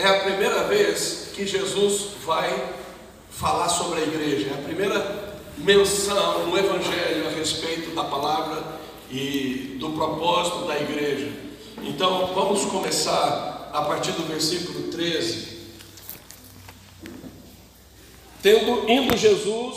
é a primeira vez que Jesus vai falar sobre a igreja, é a primeira menção no Evangelho a respeito da palavra e do propósito da igreja. Então vamos começar a partir do versículo 13. Tendo indo Jesus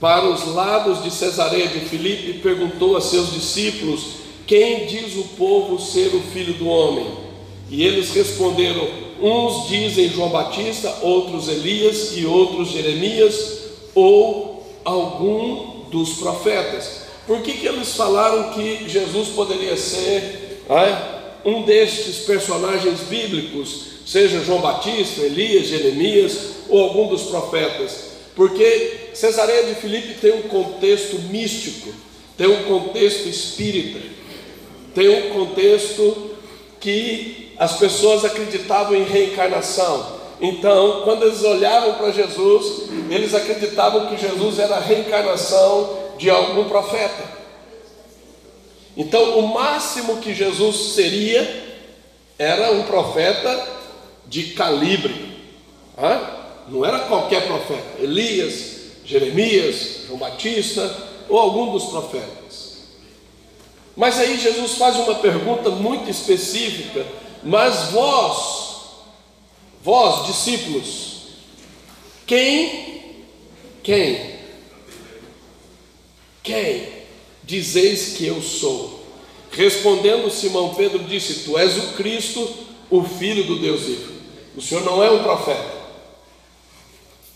para os lados de Cesareia de Filipe, perguntou a seus discípulos: Quem diz o povo ser o filho do homem? E eles responderam: Uns dizem João Batista, outros Elias e outros Jeremias ou algum dos profetas. Por que, que eles falaram que Jesus poderia ser é, um destes personagens bíblicos, seja João Batista, Elias, Jeremias ou algum dos profetas? Porque Cesareia de Filipe tem um contexto místico, tem um contexto espírita, tem um contexto que as pessoas acreditavam em reencarnação. Então, quando eles olhavam para Jesus, eles acreditavam que Jesus era a reencarnação de algum profeta. Então, o máximo que Jesus seria era um profeta de calibre. Não era qualquer profeta. Elias, Jeremias, João Batista ou algum dos profetas. Mas aí Jesus faz uma pergunta muito específica. Mas vós, vós discípulos, quem, quem quem dizeis que eu sou? Respondendo Simão Pedro disse: Tu és o Cristo, o Filho do Deus vivo. O Senhor não é um profeta.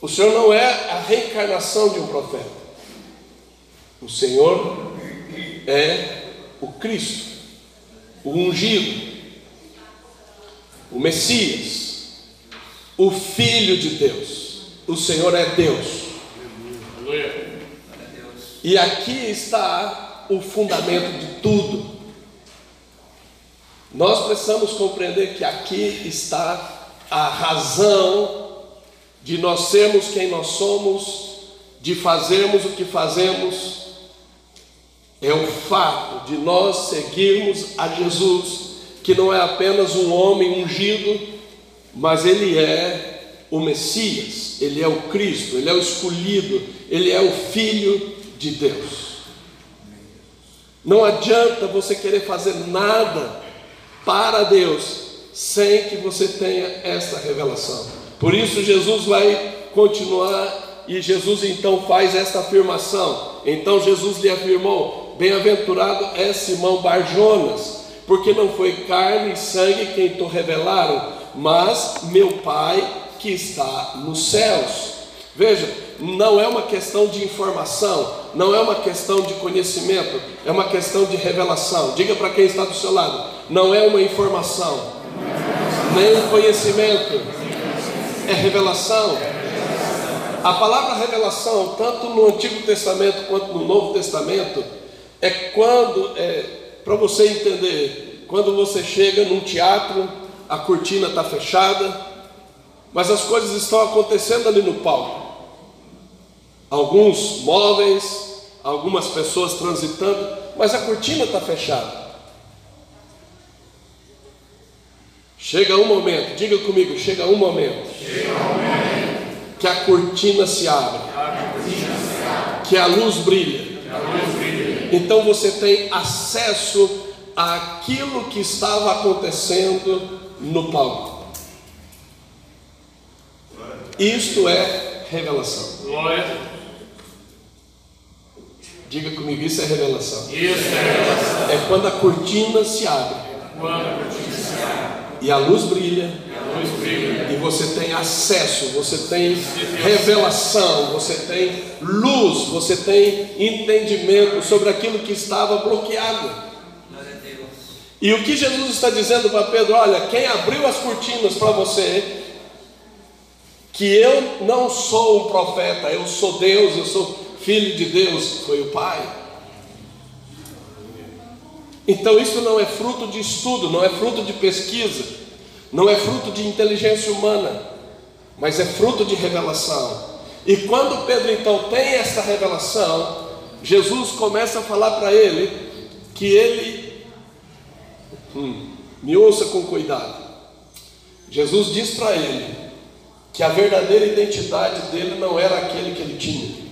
O Senhor não é a reencarnação de um profeta. O Senhor é o Cristo, o ungido, o Messias, o Filho de Deus. O Senhor é Deus. E aqui está o fundamento de tudo. Nós precisamos compreender que aqui está a razão de nós sermos quem nós somos, de fazermos o que fazemos, é o fato de nós seguirmos a Jesus, que não é apenas um homem ungido, mas ele é o Messias, ele é o Cristo, ele é o escolhido, ele é o Filho de Deus. Não adianta você querer fazer nada para Deus sem que você tenha essa revelação. Por isso Jesus vai continuar e Jesus então faz esta afirmação. Então Jesus lhe afirmou: Bem-aventurado é Simão Barjonas, porque não foi carne e sangue quem te revelaram, mas meu Pai que está nos céus. Veja, não é uma questão de informação, não é uma questão de conhecimento, é uma questão de revelação. Diga para quem está do seu lado: não é uma informação, nem um conhecimento, é revelação. A palavra revelação, tanto no Antigo Testamento quanto no Novo Testamento, é quando, é, para você entender, quando você chega num teatro, a cortina está fechada, mas as coisas estão acontecendo ali no palco alguns móveis, algumas pessoas transitando, mas a cortina está fechada. Chega um momento, diga comigo, chega um momento, chega um momento que a cortina se abre, que a luz brilha. Então você tem acesso àquilo que estava acontecendo no palco. Isto é revelação. Glória. Diga comigo, isso é revelação. Isso é revelação. É quando a cortina se abre. Quando a cortina se abre. E a luz brilha. E a luz brilha. E você tem acesso, você tem revelação, você tem luz, você tem entendimento sobre aquilo que estava bloqueado. E o que Jesus está dizendo para Pedro? Olha, quem abriu as cortinas para você, que eu não sou um profeta, eu sou Deus, eu sou filho de Deus foi o Pai. Então isso não é fruto de estudo, não é fruto de pesquisa, não é fruto de inteligência humana, mas é fruto de revelação. E quando Pedro então tem essa revelação, Jesus começa a falar para ele que ele, hum, me ouça com cuidado. Jesus diz para ele que a verdadeira identidade dele não era aquele que ele tinha.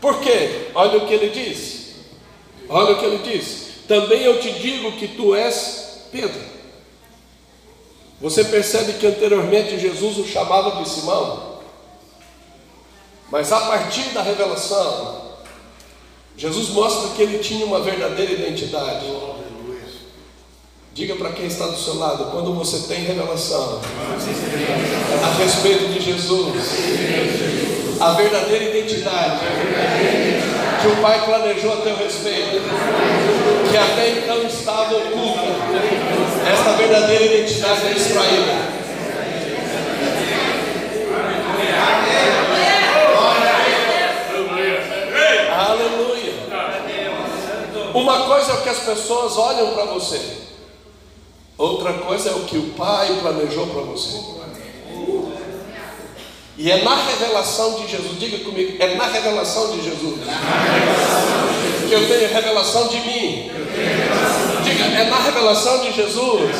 Por quê? Olha o que ele diz. Olha o que ele diz. Também eu te digo que tu és Pedro. Você percebe que anteriormente Jesus o chamava de Simão. Mas a partir da revelação, Jesus mostra que ele tinha uma verdadeira identidade. Diga para quem está do seu lado, quando você tem revelação a respeito de Jesus, a verdadeira identidade. Que o Pai planejou a teu respeito, que até então estava oculta, esta verdadeira identidade é extraída. Uma coisa é o que as pessoas olham para você, outra coisa é o que o Pai planejou para você. E é na revelação de Jesus, diga comigo, é na revelação de Jesus. Que eu tenho revelação de mim. Diga, é na revelação de Jesus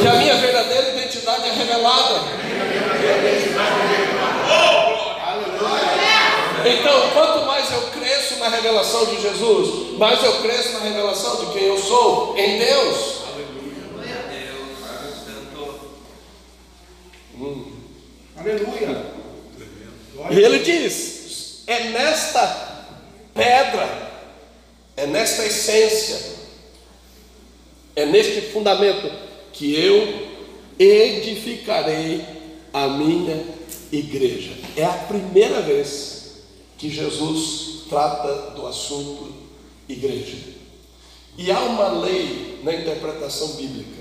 que a minha verdadeira identidade é revelada. Então, quanto mais eu cresço na revelação de Jesus, mais eu cresço na revelação de quem eu sou em Deus. Hum. Aleluia. E ele diz: é nesta pedra, é nesta essência, é neste fundamento que eu edificarei a minha igreja. É a primeira vez que Jesus trata do assunto igreja. E há uma lei na interpretação bíblica.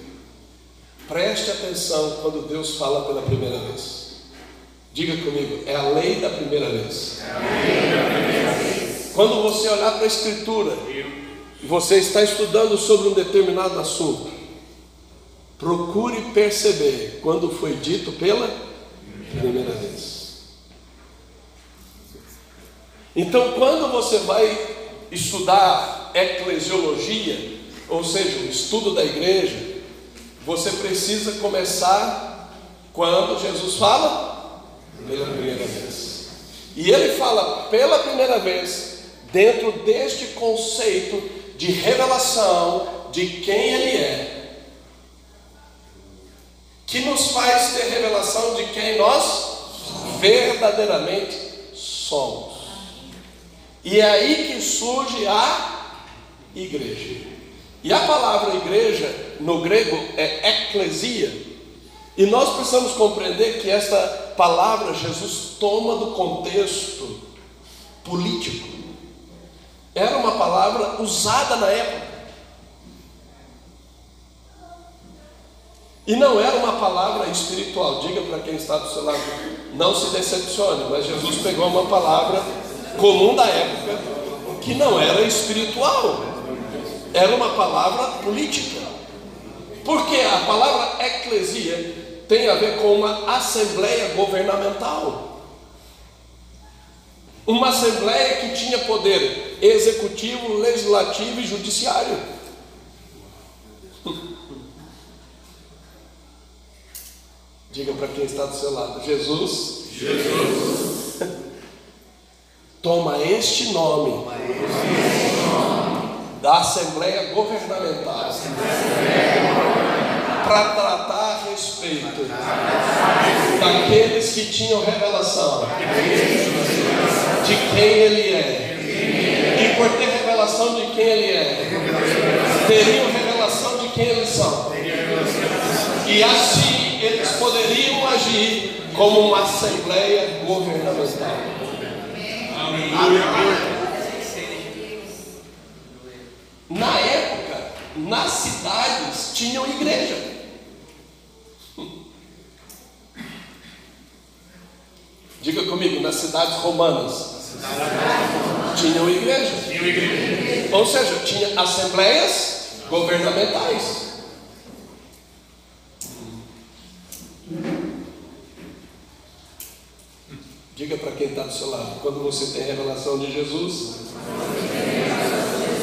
Preste atenção quando Deus fala pela primeira vez. Diga comigo, é a lei da primeira vez. Quando você olhar para a Escritura você está estudando sobre um determinado assunto, procure perceber quando foi dito pela primeira vez. Então, quando você vai estudar eclesiologia, ou seja, o estudo da igreja, você precisa começar quando Jesus fala pela primeira vez. E ele fala pela primeira vez dentro deste conceito de revelação de quem ele é, que nos faz ter revelação de quem nós verdadeiramente somos. E é aí que surge a igreja. E a palavra igreja, no grego, é eclesia. E nós precisamos compreender que esta palavra Jesus toma do contexto político. Era uma palavra usada na época. E não era uma palavra espiritual. Diga para quem está do seu lado, não se decepcione, mas Jesus pegou uma palavra comum da época, que não era espiritual, era uma palavra política. Porque a palavra eclesia tem a ver com uma assembleia governamental. Uma assembleia que tinha poder executivo, legislativo e judiciário. Diga para quem está do seu lado: Jesus. Jesus toma este nome da Assembleia Governamental para a respeito daqueles que tinham revelação de quem ele é. E por ter revelação de quem ele é, teriam revelação de quem eles são. E assim eles poderiam agir como uma assembleia governamental. Na época, nas cidades tinham igreja. Diga comigo, nas cidades romanas tinham igreja. Ou seja, tinha assembleias governamentais. Diga para quem está do seu lado: quando você tem revelação de Jesus,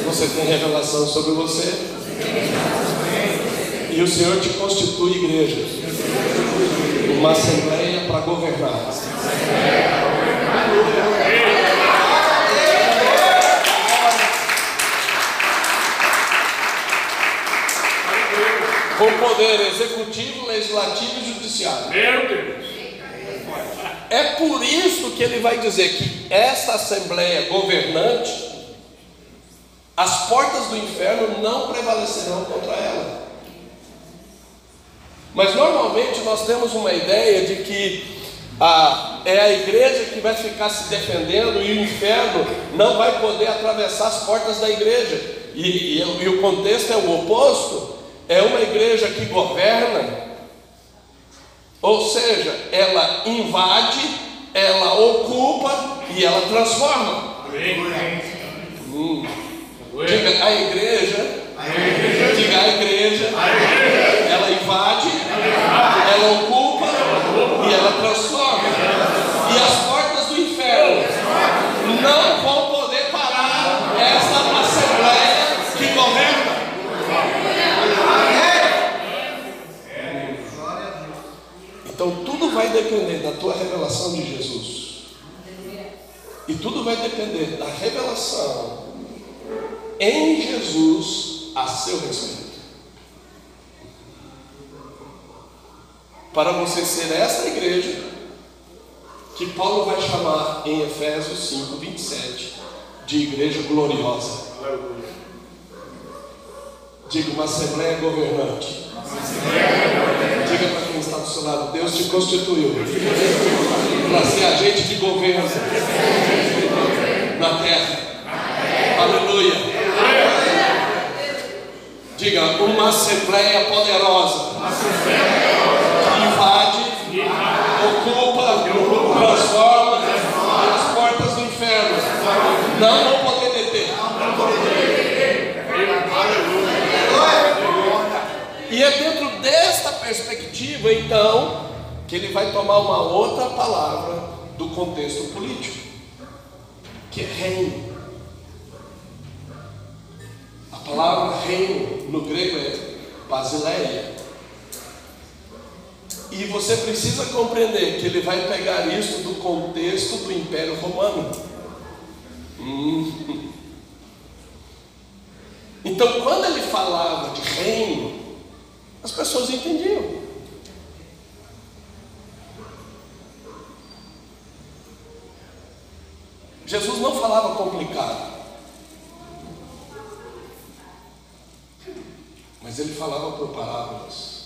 você tem revelação sobre você. E o Senhor te constitui igreja. Uma assembleia governar. Com poder executivo, legislativo e judiciário. Meu Deus. É por isso que ele vai dizer que esta assembleia governante, as portas do inferno não prevalecerão contra ela. Mas normalmente nós temos uma ideia de que a, é a igreja que vai ficar se defendendo e o inferno não vai poder atravessar as portas da igreja. E, e, e o contexto é o oposto: é uma igreja que governa, ou seja, ela invade, ela ocupa e ela transforma. Hum. Diga a igreja, diga a igreja, ela invade, ela ocupa e ela transforma. E as portas do inferno não vão poder parar essa assembleia que governa. Então tudo vai depender da tua revelação de Jesus. E tudo vai depender da revelação em Jesus a seu respeito. Para você ser essa igreja que Paulo vai chamar em Efésios 5, 27 de igreja gloriosa. Diga uma assembleia governante. Diga para quem está do seu lado, Deus te constituiu para ser agente de governo na terra. Aleluia. Diga, uma assembleia poderosa que invade, ocupa, transforma as portas do inferno. Não vão poder deter. E é dentro desta perspectiva, então, que ele vai tomar uma outra palavra do contexto político, que é reino. A palavra reino no grego é basileia. E você precisa compreender que ele vai pegar isso do contexto do Império Romano. Hum. Então, quando ele falava de reino, as pessoas entendiam. Jesus não falava complicado. Mas ele falava por parábolas.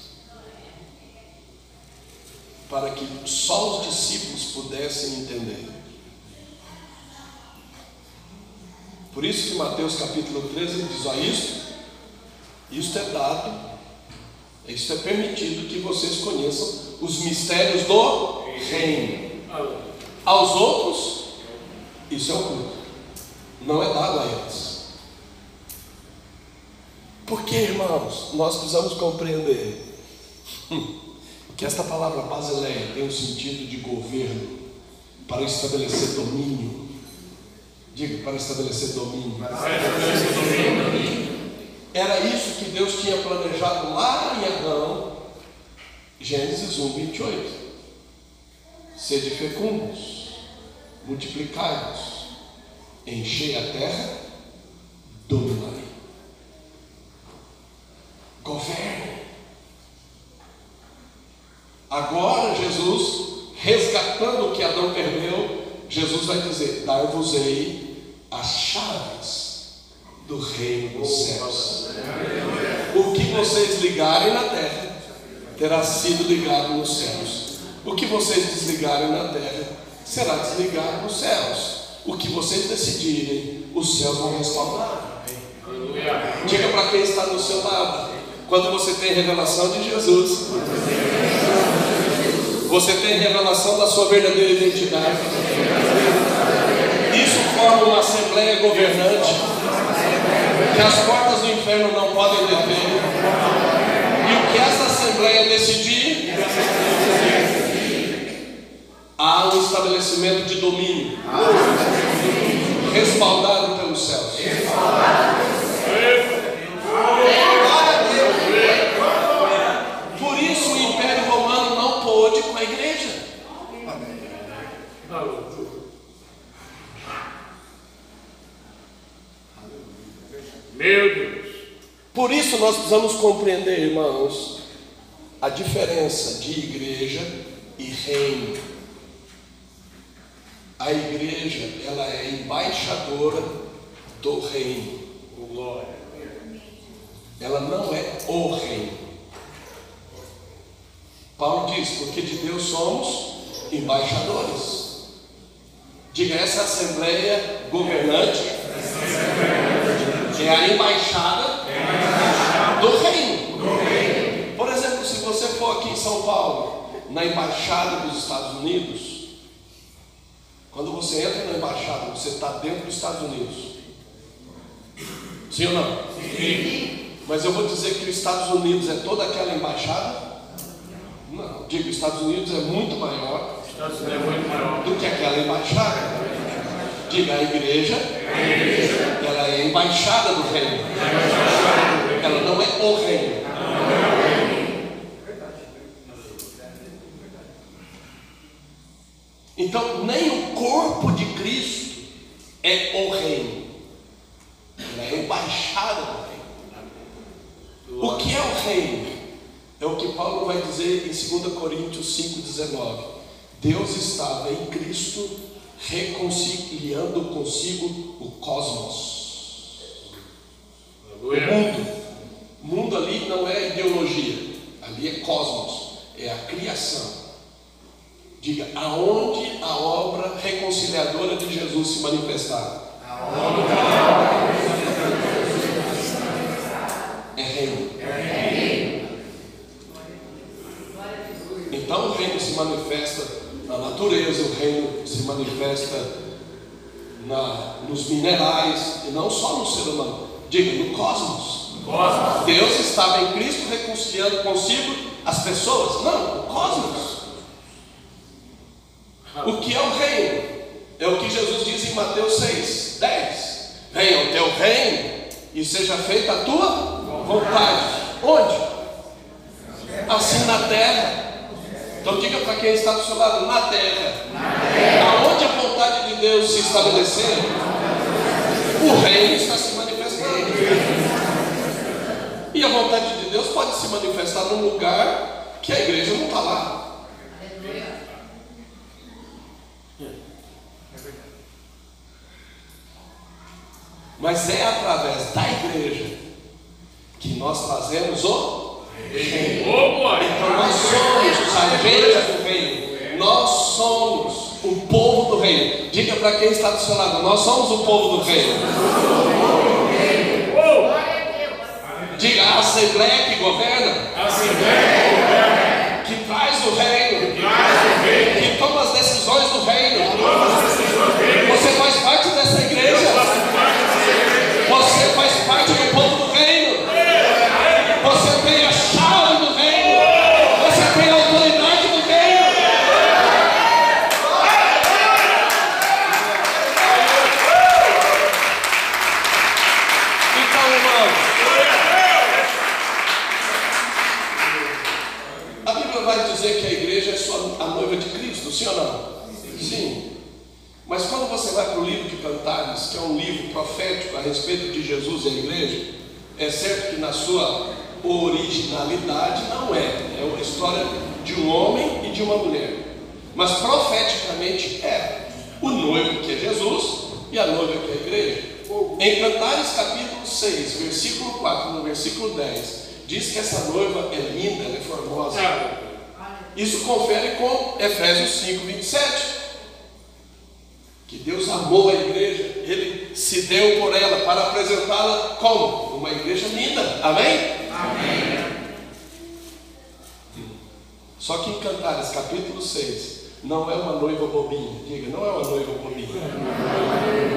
Para que só os discípulos pudessem entender. Por isso que Mateus capítulo 13 diz: Ó, isto, isto é dado, isto é permitido que vocês conheçam os mistérios do reino. Aos outros, isso é oculto. Não é dado a eles. Porque, irmãos, nós precisamos compreender que esta palavra basileia tem um sentido de governo para estabelecer domínio. Diga, para estabelecer domínio. Para estabelecer domínio. Era isso que Deus tinha planejado lá em Adão, Gênesis 1, 28. Sede fecundos, multiplicai-vos, enchei a terra, dominai. Governe. Agora, Jesus, resgatando o que Adão perdeu, Jesus vai dizer: Dar-vos-ei as chaves do reino dos céus. O que vocês ligarem na terra terá sido ligado nos céus. O que vocês desligarem na terra será desligado nos céus. O que vocês decidirem, os céus vão respaldar. Diga para quem está do seu lado. Quando você tem revelação de Jesus, você tem revelação da sua verdadeira identidade. Isso forma uma assembleia governante que as portas do inferno não podem deter. E o que essa Assembleia decidir, há um estabelecimento de domínio, respaldado pelos céus. Por isso o Império Romano não pôde com a igreja. Amém. Meu Deus. Por isso nós precisamos compreender, irmãos, a diferença de igreja e reino. A igreja, ela é embaixadora do reino. Glória. Ela não é o reino. Paulo diz: porque de Deus somos embaixadores. Diga essa assembleia governante é a embaixada do reino. Por exemplo, se você for aqui em São Paulo, na embaixada dos Estados Unidos, quando você entra na embaixada, você está dentro dos Estados Unidos. Sim ou não? Sim. Mas eu vou dizer que os Estados Unidos é toda aquela embaixada? Não. Digo, os Estados Unidos é muito maior Estados Unidos é muito maior. do que aquela embaixada. Diga, a igreja, ela é embaixada do reino. Ela não é o reino. Então, nem o corpo de Cristo é o reino. Ela é embaixada do reino. O que é o reino? É o que Paulo vai dizer em 2 Coríntios 5,19. Deus estava em Cristo reconciliando consigo o cosmos. O mundo. O mundo ali não é ideologia, ali é cosmos, é a criação. Diga, aonde a obra reconciliadora de Jesus se manifestar? É reino. Então o reino se manifesta na natureza, o reino se manifesta na, nos minerais e não só no ser humano. Diga, no cosmos. Cosmos. Deus estava em Cristo reconciliando consigo as pessoas? Não, o cosmos. O que é o reino? É o que Jesus diz em Mateus 6, 10. Venha o teu reino e seja feita a tua vontade. Onde? Assim na terra. Então diga para quem está do seu lado, na terra. Aonde a vontade de Deus se estabeleceu, o reino está se manifestando. E a vontade de Deus pode se manifestar num lugar que a igreja não está lá. Mas é através da igreja que nós trazemos o. Então nós somos os agentes do reino. Nós somos o povo do reino. Diga para quem está do seu lado, nós somos o povo do reino. Diga a assembleia que governa, Assembleia. que traz o reino, Traz o reino. que toma as decisões do reino. Todas as decisões dele. Você faz parte dessa igreja. Você faz parte do povo do reino. Você tem a chave do reino. Você tem a autoridade do reino. Então, irmãos, a Bíblia vai dizer que a igreja é só a noiva de Cristo, sim ou não? Sim. Mas quando você vai para o livro de Cantares, que é um livro profético a respeito de Jesus e a igreja, é certo que na sua originalidade não é. É uma história de um homem e de uma mulher. Mas profeticamente é. O noivo que é Jesus e a noiva que é a igreja. Em Cantares capítulo 6, versículo 4 no versículo 10, diz que essa noiva é linda, ela é formosa. Isso confere com Efésios 5, 27. Que Deus amou a igreja, Ele se deu por ela para apresentá-la como? Uma igreja linda. Amém? Amém. Só que em Cantares, capítulo 6, não é uma noiva bobinha. Diga, não é uma noiva bobinha.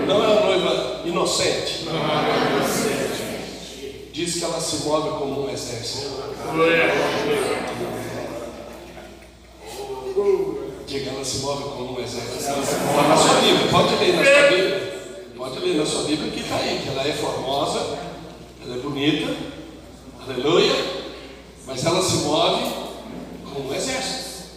Não é uma noiva inocente. Diz que ela se move como um exército. Diga, ela se move como um exército. Está na sua Bíblia, pode ler na sua Bíblia. Pode ler na sua Bíblia que está aí, que ela é formosa, ela é bonita, aleluia, mas ela se move como um exército.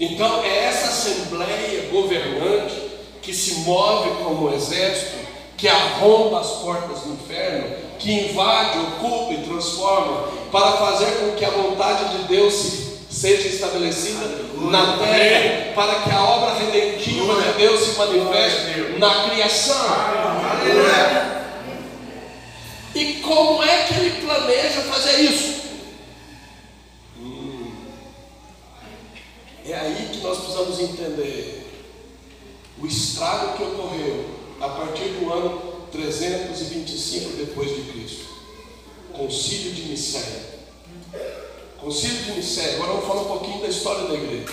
Então é essa assembleia governante que se move como um exército, que arromba as portas do inferno, que invade, ocupa e transforma, para fazer com que a vontade de Deus se, seja estabelecida na terra, para que a obra redentiva de Deus se manifeste na criação. E como é que ele planeja fazer isso? Hum. É aí que nós precisamos entender o estrago que ocorreu a partir do ano 325 depois de Cristo. Concílio de Nicéia. Concílio de Nicéia. Agora vamos falar um pouquinho da história da igreja.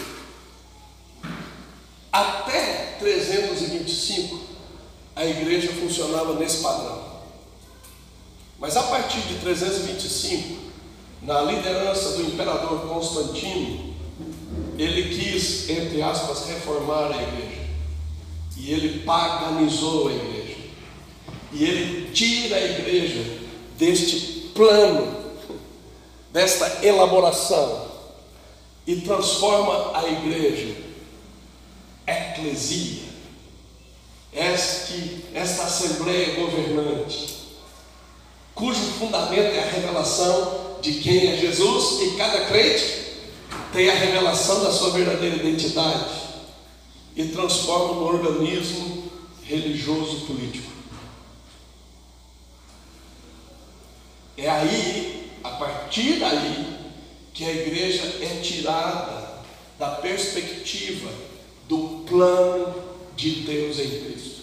Até 325 a igreja funcionava nesse padrão. Mas a partir de 325, na liderança do imperador Constantino, ele quis, entre aspas, reformar a igreja. E ele paganizou a igreja. E ele tira a igreja deste plano, desta elaboração, e transforma a igreja, eclesia, este, esta assembleia governante, cujo fundamento é a revelação de quem é Jesus, e cada crente tem a revelação da sua verdadeira identidade e transforma no organismo religioso político. É aí, a partir daí, que a igreja é tirada da perspectiva do plano de Deus em Cristo.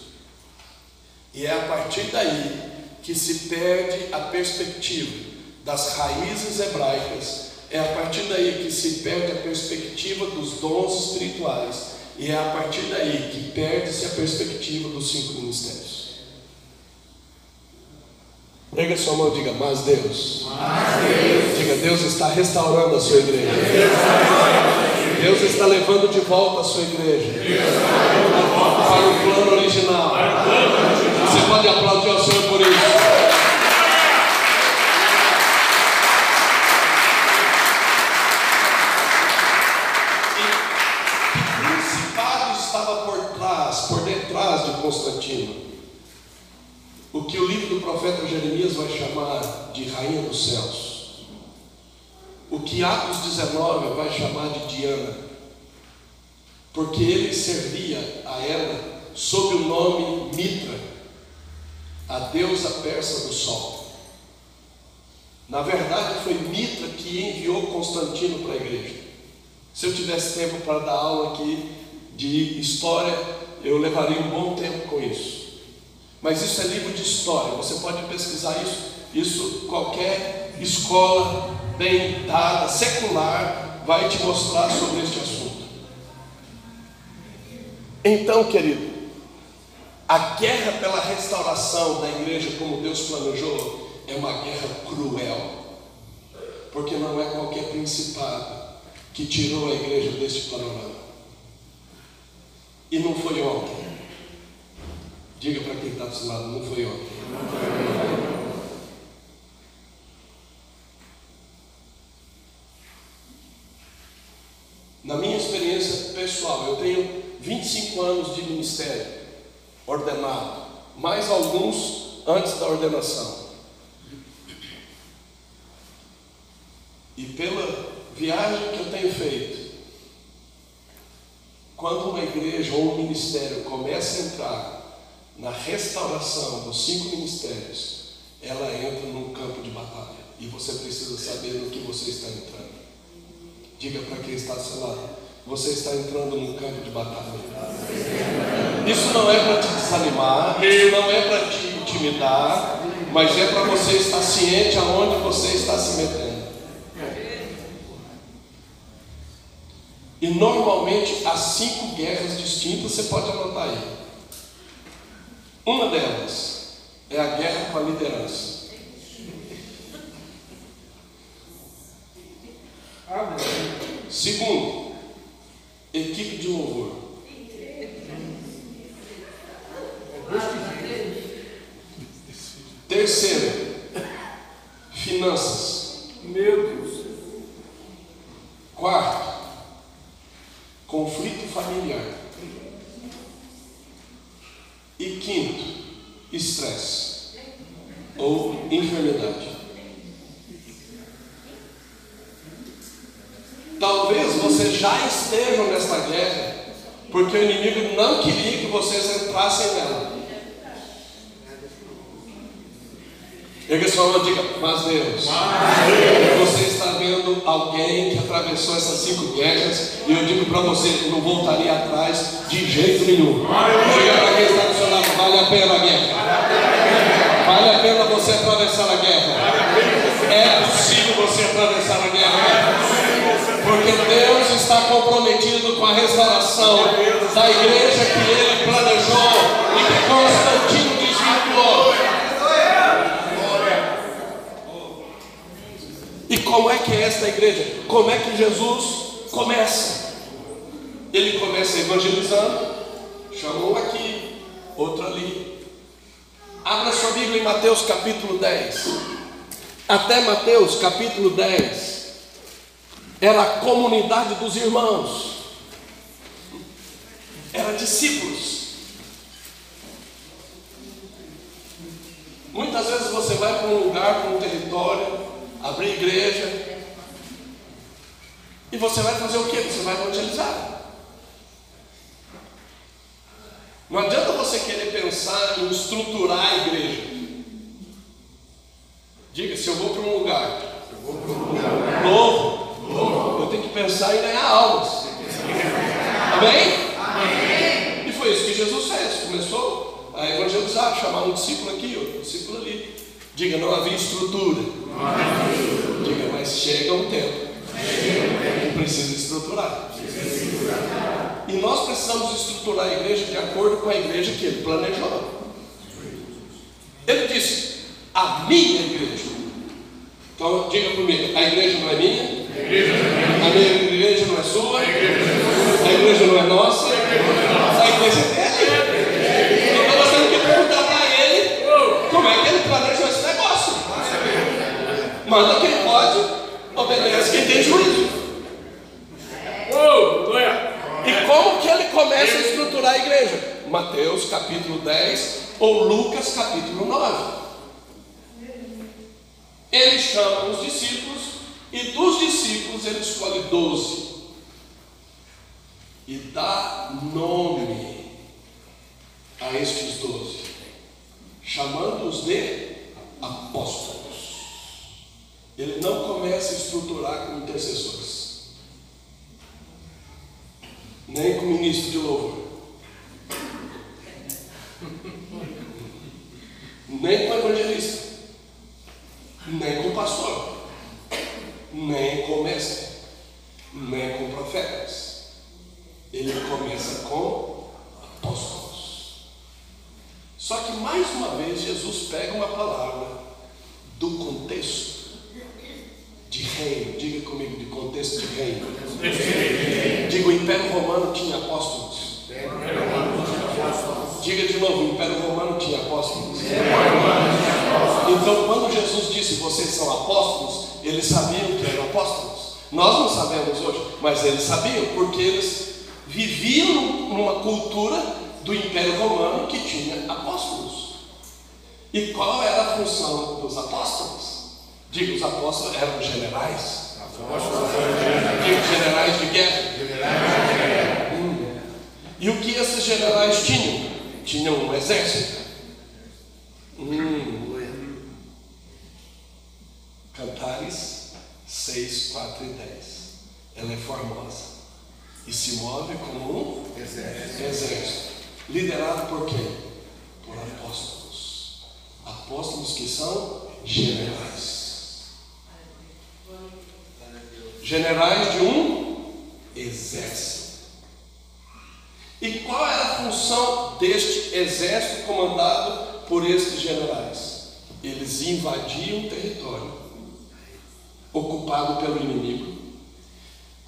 E é a partir daí que se perde a perspectiva das raízes hebraicas, é a partir daí que se perde a perspectiva dos dons espirituais e é a partir daí que perde-se a perspectiva dos cinco ministérios. Pega sua mão e diga, mas Deus. Mas Deus. Diga, Deus está restaurando a sua igreja. Deus está levando de volta a sua igreja. Para o plano original. Você pode aplaudir ao Senhor por isso. Constantino. O que o livro do profeta Jeremias vai chamar de Rainha dos Céus. O que Atos 19 vai chamar de Diana. Porque ele servia a ela sob o nome Mitra, a deusa persa do sol. Na verdade, foi Mitra que enviou Constantino para a igreja. Se eu tivesse tempo para dar aula aqui de história eu levaria um bom tempo com isso. Mas isso é livro de história, você pode pesquisar isso. Isso qualquer escola bem dada, secular, vai te mostrar sobre este assunto. Então, querido, a guerra pela restauração da igreja como Deus planejou é uma guerra cruel, porque não é qualquer principado que tirou a igreja deste panorama. E não foi ontem. Diga para quem está do seu lado, não foi ontem. Na minha experiência pessoal, eu tenho 25 anos de ministério ordenado, mais alguns antes da ordenação. E pela viagem que eu tenho feito, quando uma igreja ou um ministério começa a entrar na restauração dos cinco ministérios, ela entra num campo de batalha. E você precisa saber no que você está entrando. Diga para quem está do seu lado: você está entrando num campo de batalha. Isso não é para te desanimar, não é para te intimidar, mas é para você estar ciente aonde você está se metendo. E normalmente há cinco guerras distintas, você pode anotar aí. Uma delas é a guerra com a liderança. Segundo, equipe de louvor. Terceiro, finanças. Meu Deus. Quarto, familiar. E quinto, estresse ou enfermidade. Talvez você já esteja nesta guerra, porque o inimigo não queria que vocês entrassem nela. Ergue sua mão e diga, mas Deus, você está vendo alguém que atravessou essas cinco guerras, e eu digo para você que não voltaria atrás de jeito nenhum. Diga vale a pena a guerra. Vale a pena você atravessar a guerra. É possível você atravessar a guerra. Porque Deus está comprometido com a restauração da igreja que ele planejou e que Constantino desvirtuou. E como é que é esta igreja? Como é que Jesus começa? Ele começa evangelizando, chamou aqui, outro ali. Abra sua Bíblia em Mateus capítulo 10. Até Mateus capítulo 10 era a comunidade dos irmãos, era discípulos. Muitas vezes você vai para um lugar, para um território, abrir igreja, e você vai fazer o que? Você vai evangelizar. Não adianta você querer pensar em estruturar a igreja. Diga, se eu vou para um lugar, novo, eu tenho que pensar em ganhar almas. Amém? Amém? E foi isso que Jesus fez. Começou a evangelizar, chamar um discípulo aqui, outro discípulo ali. Diga, não havia estrutura. Não havia estrutura. Diga, mas chega um tempo. Que precisa estruturar. E nós precisamos estruturar a igreja de acordo com a igreja que ele planejou. Ele disse, a minha igreja. Então diga comigo, a igreja não é minha? A minha igreja não é sua? A igreja não é nossa? A igreja é dele. Então nós temos que perguntar para ele como é que ele planejou esse negócio. Manda quem pode, obedece quem tem juízo. E como que ele começa a estruturar a igreja? Mateus capítulo 10 ou Lucas capítulo 9. Ele chama os discípulos e dos discípulos ele escolhe doze e dá nome a estes doze, chamando-os de apóstolos. Ele não começa a estruturar com intercessores, nem com ministro de louvor, nem com evangelista, nem com pastor, nem com mestre, nem com profetas. Ele começa com apóstolos. Só que mais uma vez Jesus pega uma palavra do contexto de reino. Diga comigo, de contexto de reino. Diga, o Império Romano tinha apóstolos. Diga de novo, o Império Romano tinha apóstolos. Então, quando Jesus disse vocês são apóstolos, eles sabiam que eram apóstolos. Nós não sabemos hoje, mas eles sabiam, porque eles viviam numa cultura do Império Romano que tinha apóstolos. E qual era a função dos apóstolos? Diga, os apóstolos eram generais. Diga, generais de guerra. Hum. E o que esses generais tinham? Tinham um exército. Hum. Cantares 6, 4 e 10. Ela é formosa e se move como um exército. exército. Liderado por quem? Por apóstolos. Apóstolos que são generais. Generais de um exército. E qual era a função deste exército comandado por estes generais? Eles invadiam o território ocupado pelo inimigo.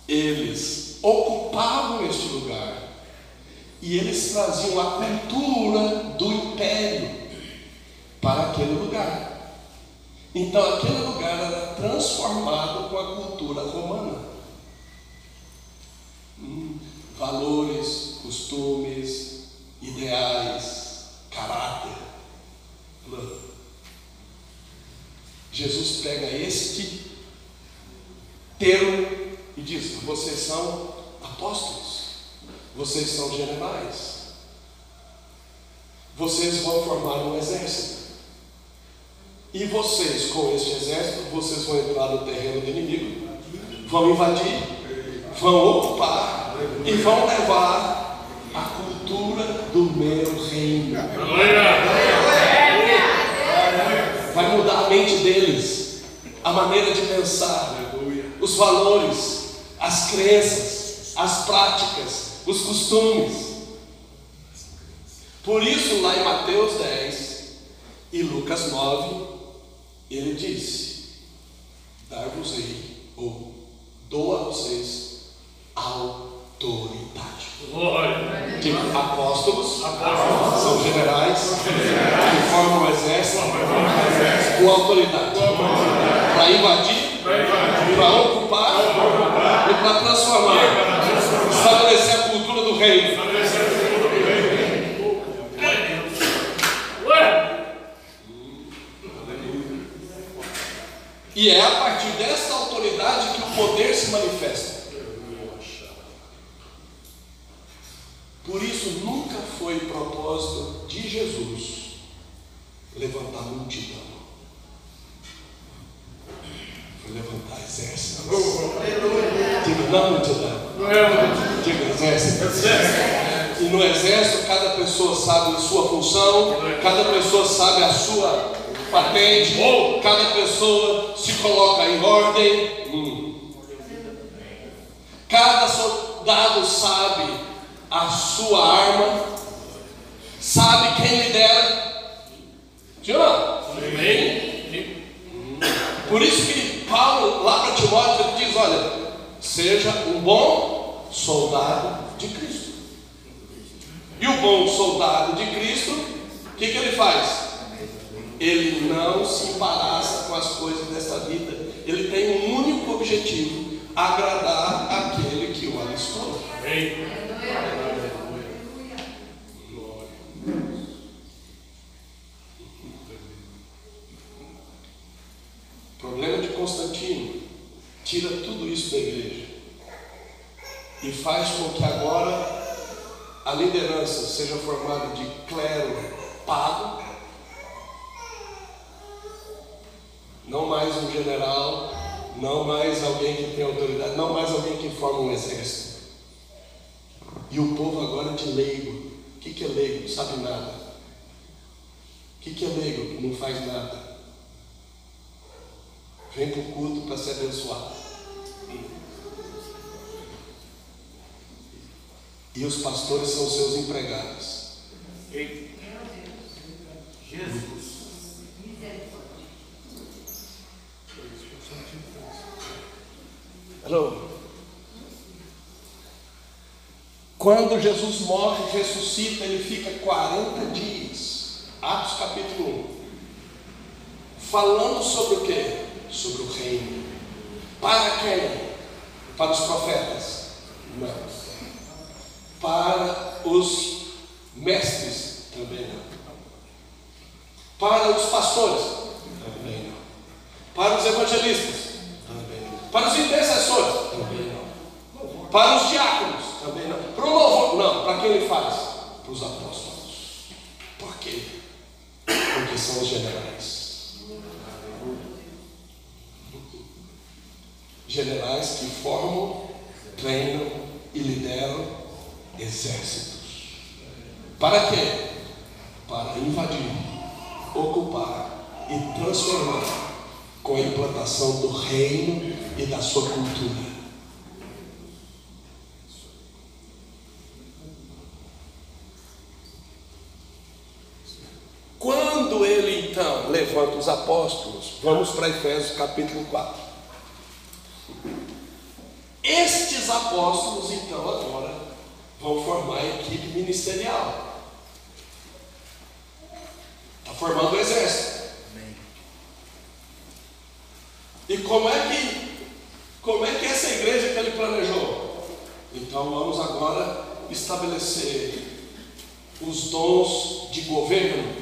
Eles ocupavam este lugar e eles traziam a cultura do império para aquele lugar. Então aquele lugar era transformado com a cultura romana. Hum, valores, costumes, ideais, caráter. Jesus pega este termo e diz: vocês são apóstolos, vocês são generais, vocês vão formar um exército. E vocês, com este exército, vocês vão entrar no terreno do inimigo, vão invadir, vão ocupar e vão levar a cultura do meu reino. Vai mudar a mente deles, a maneira de pensar, os valores, as crenças, as práticas, os costumes. Por isso, lá em Mateus 10 e Lucas 9, ele disse: Dar-vos-ei, ou dou a vocês autoridade. Tipo, apóstolos, são generais, que formam o exército, com autoridade, para invadir, para ocupar. E para transformar, estabelecer a cultura do reino. E é a partir dessa autoridade que o poder se manifesta. Por isso, nunca foi propósito de Jesus levantar multidão. Foi levantar exército. Diga, não multidão. Diga exército. E no exército, cada pessoa sabe a sua função, cada pessoa sabe a sua patente, cada pessoa se coloca em ordem. Hum. Cada soldado sabe a sua arma, sabe quem lidera. Tira? Por isso que Paulo, lá para Timóteo, ele diz: olha, seja um bom soldado de Cristo. E o bom soldado de Cristo, o que, que ele faz? Ele não se embaraça com as coisas dessa vida. Ele tem um único objetivo: agradar aquele que o alistou. O problema de Constantino tira tudo isso da igreja e faz com que agora a liderança seja formada de clero pago, não mais um general, não mais alguém que tem autoridade, não mais alguém que forma um exército. E o povo agora de leigo. O que, que é leigo? Não sabe nada. O que, que é leigo? Que não faz nada. Vem para o culto para ser abençoado. E os pastores são seus empregados. Jesus. Alô? Quando Jesus morre, ressuscita, ele fica 40 dias. Atos capítulo 1. Falando sobre o quê? Sobre o reino. Para quem? Para os profetas? Não. Para os mestres? Também não. Para os pastores? Também não. Para os evangelistas? Para os intercessores? Também não. Para os diáconos? Também não. Para o louvor? Não. Para quem ele faz? Para os apóstolos. Por quê? Porque são os generais. Generais que formam, treinam e lideram exércitos. Para quê? Para invadir, ocupar e transformar com a implantação do reino e da sua cultura. Quando ele então levanta os apóstolos, vamos para Efésios capítulo 4. Estes apóstolos então agora vão formar a equipe ministerial. Está formando o exército. E como é que como é que essa igreja que ele planejou? Então vamos agora estabelecer os dons de governo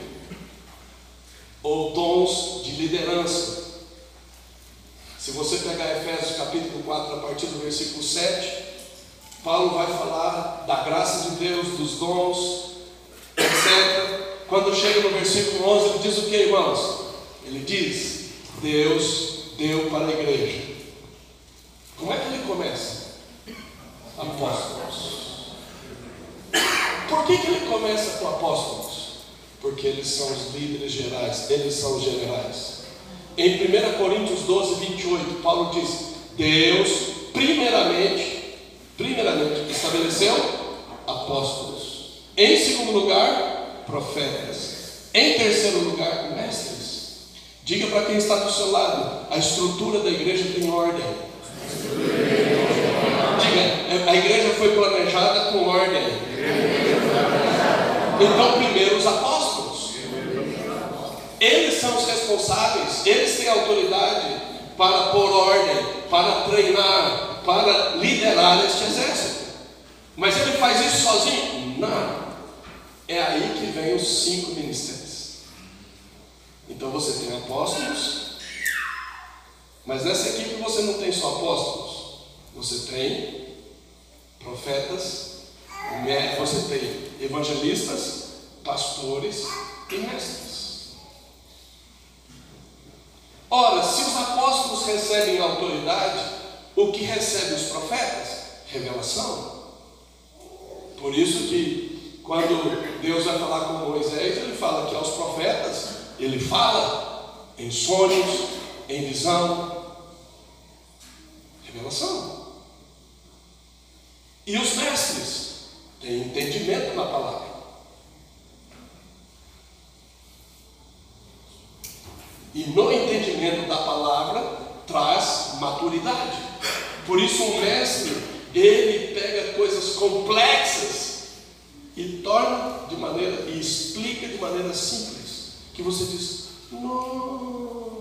ou dons de liderança. Se você pegar Efésios capítulo 4, a partir do versículo 7, Paulo vai falar da graça de Deus, dos dons, etc. Quando chega no versículo 11, ele diz o que, irmãos? Ele diz: Deus deu para a igreja. Como é que ele começa? Apóstolos. Por que, que ele começa com apóstolos? Porque eles são os líderes gerais, eles são os generais. Em 1 Coríntios 12, 28, Paulo diz: Deus, primeiramente, primeiramente, estabeleceu apóstolos. Em segundo lugar, profetas. Em terceiro lugar, mestres. Diga para quem está do seu lado: a estrutura da igreja tem ordem. Diga, a igreja foi planejada com ordem. Então, primeiro os apóstolos. Eles são os responsáveis, eles têm autoridade para pôr ordem, para treinar, para liderar este exército. Mas ele faz isso sozinho? Não. É aí que vem os cinco ministérios. Então você tem apóstolos, mas nessa equipe você não tem só apóstolos, você tem profetas, você tem evangelistas, pastores e mestres. Ora, se os apóstolos recebem autoridade, o que recebem os profetas? Revelação. Por isso que quando Deus vai falar com Moisés, ele fala que aos profetas, ele fala em sonhos, em visão, revelação. E os mestres têm entendimento na palavra. E no entendimento da palavra traz maturidade. Por isso um mestre, ele pega coisas complexas e torna de maneira e explica de maneira simples, que você diz: "Nossa,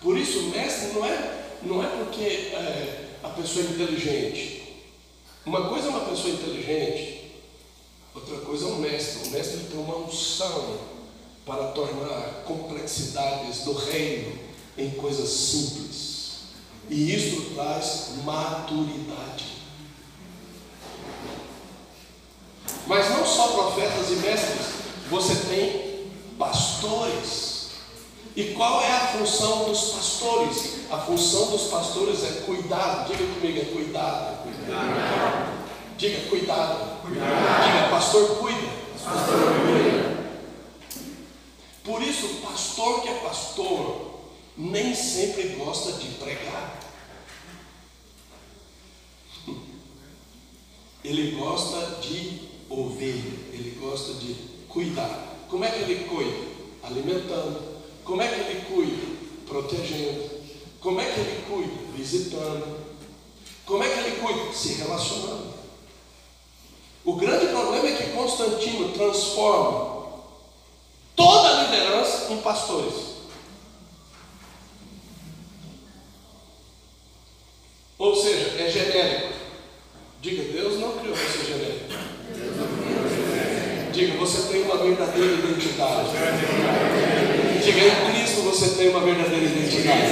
Por isso, mestre não é, não é porque é, a pessoa é inteligente. Uma coisa é uma pessoa inteligente, outra coisa é um mestre. O mestre tem uma unção para tornar complexidades do reino em coisas simples. E isso traz maturidade. Mas não só profetas e mestres, você tem pastores e qual é a função dos pastores? A função dos pastores é cuidado. Diga comigo, é cuidado. cuidado. Diga cuidado. cuidado. Diga, pastor cuida. Pastor cuida. Por isso, o pastor que é pastor nem sempre gosta de pregar. Ele gosta de ouvir, ele gosta de cuidar. Como é que ele cuida? Alimentando, como é que ele cuida? Protegendo. Como é que ele cuida? Visitando. Como é que ele cuida? Se relacionando. O grande problema é que Constantino transforma toda a liderança em pastores. Ou seja, é genérico. Diga, Deus não criou você genérico. Diga, você tem uma verdadeira identidade. Diga, em Cristo você tem uma verdadeira identidade.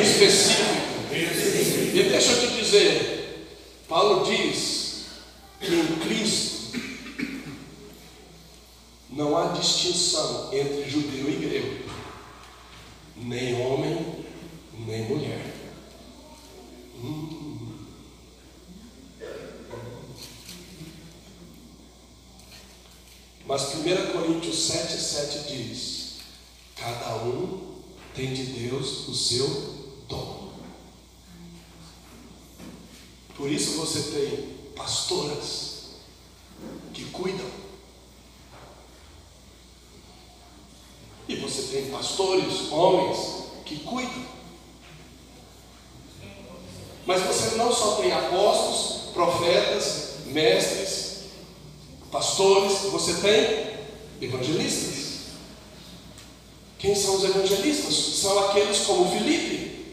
Específica. E deixa eu te dizer, Paulo diz que em Cristo não há distinção entre judeu e grego, nem homem, nem mulher. Hum. Mas 1 Coríntios 7, 7 diz: Cada um tem de Deus o seu dom. Por isso você tem pastoras que cuidam. E você tem pastores, homens, que cuidam. Mas você não só tem apóstolos, profetas, mestres, pastores, você tem evangelistas. Quem são os evangelistas? São aqueles como Filipe.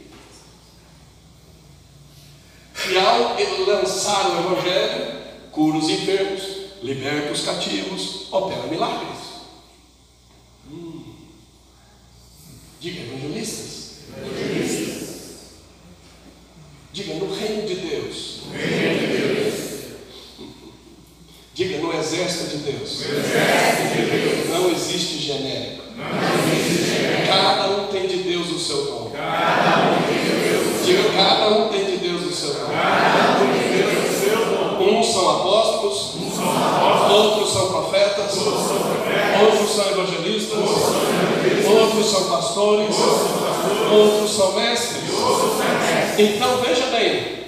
Que ao lançar o evangelho, cura os enfermos, liberta os cativos, opera milagres. Hum. Diga, evangelistas. Evangelistas. Diga, no reino de Deus. No reino de Deus. Diga, no exército de Deus. No exército de Deus. Não existe genérico. Cada um tem de Deus o seu dom. Cada um tem de Deus. O seu dom. Uns são apóstolos. Outros são profetas. Outros são, evangelistas. Outros são, pastores. Outros são mestres. Então veja bem.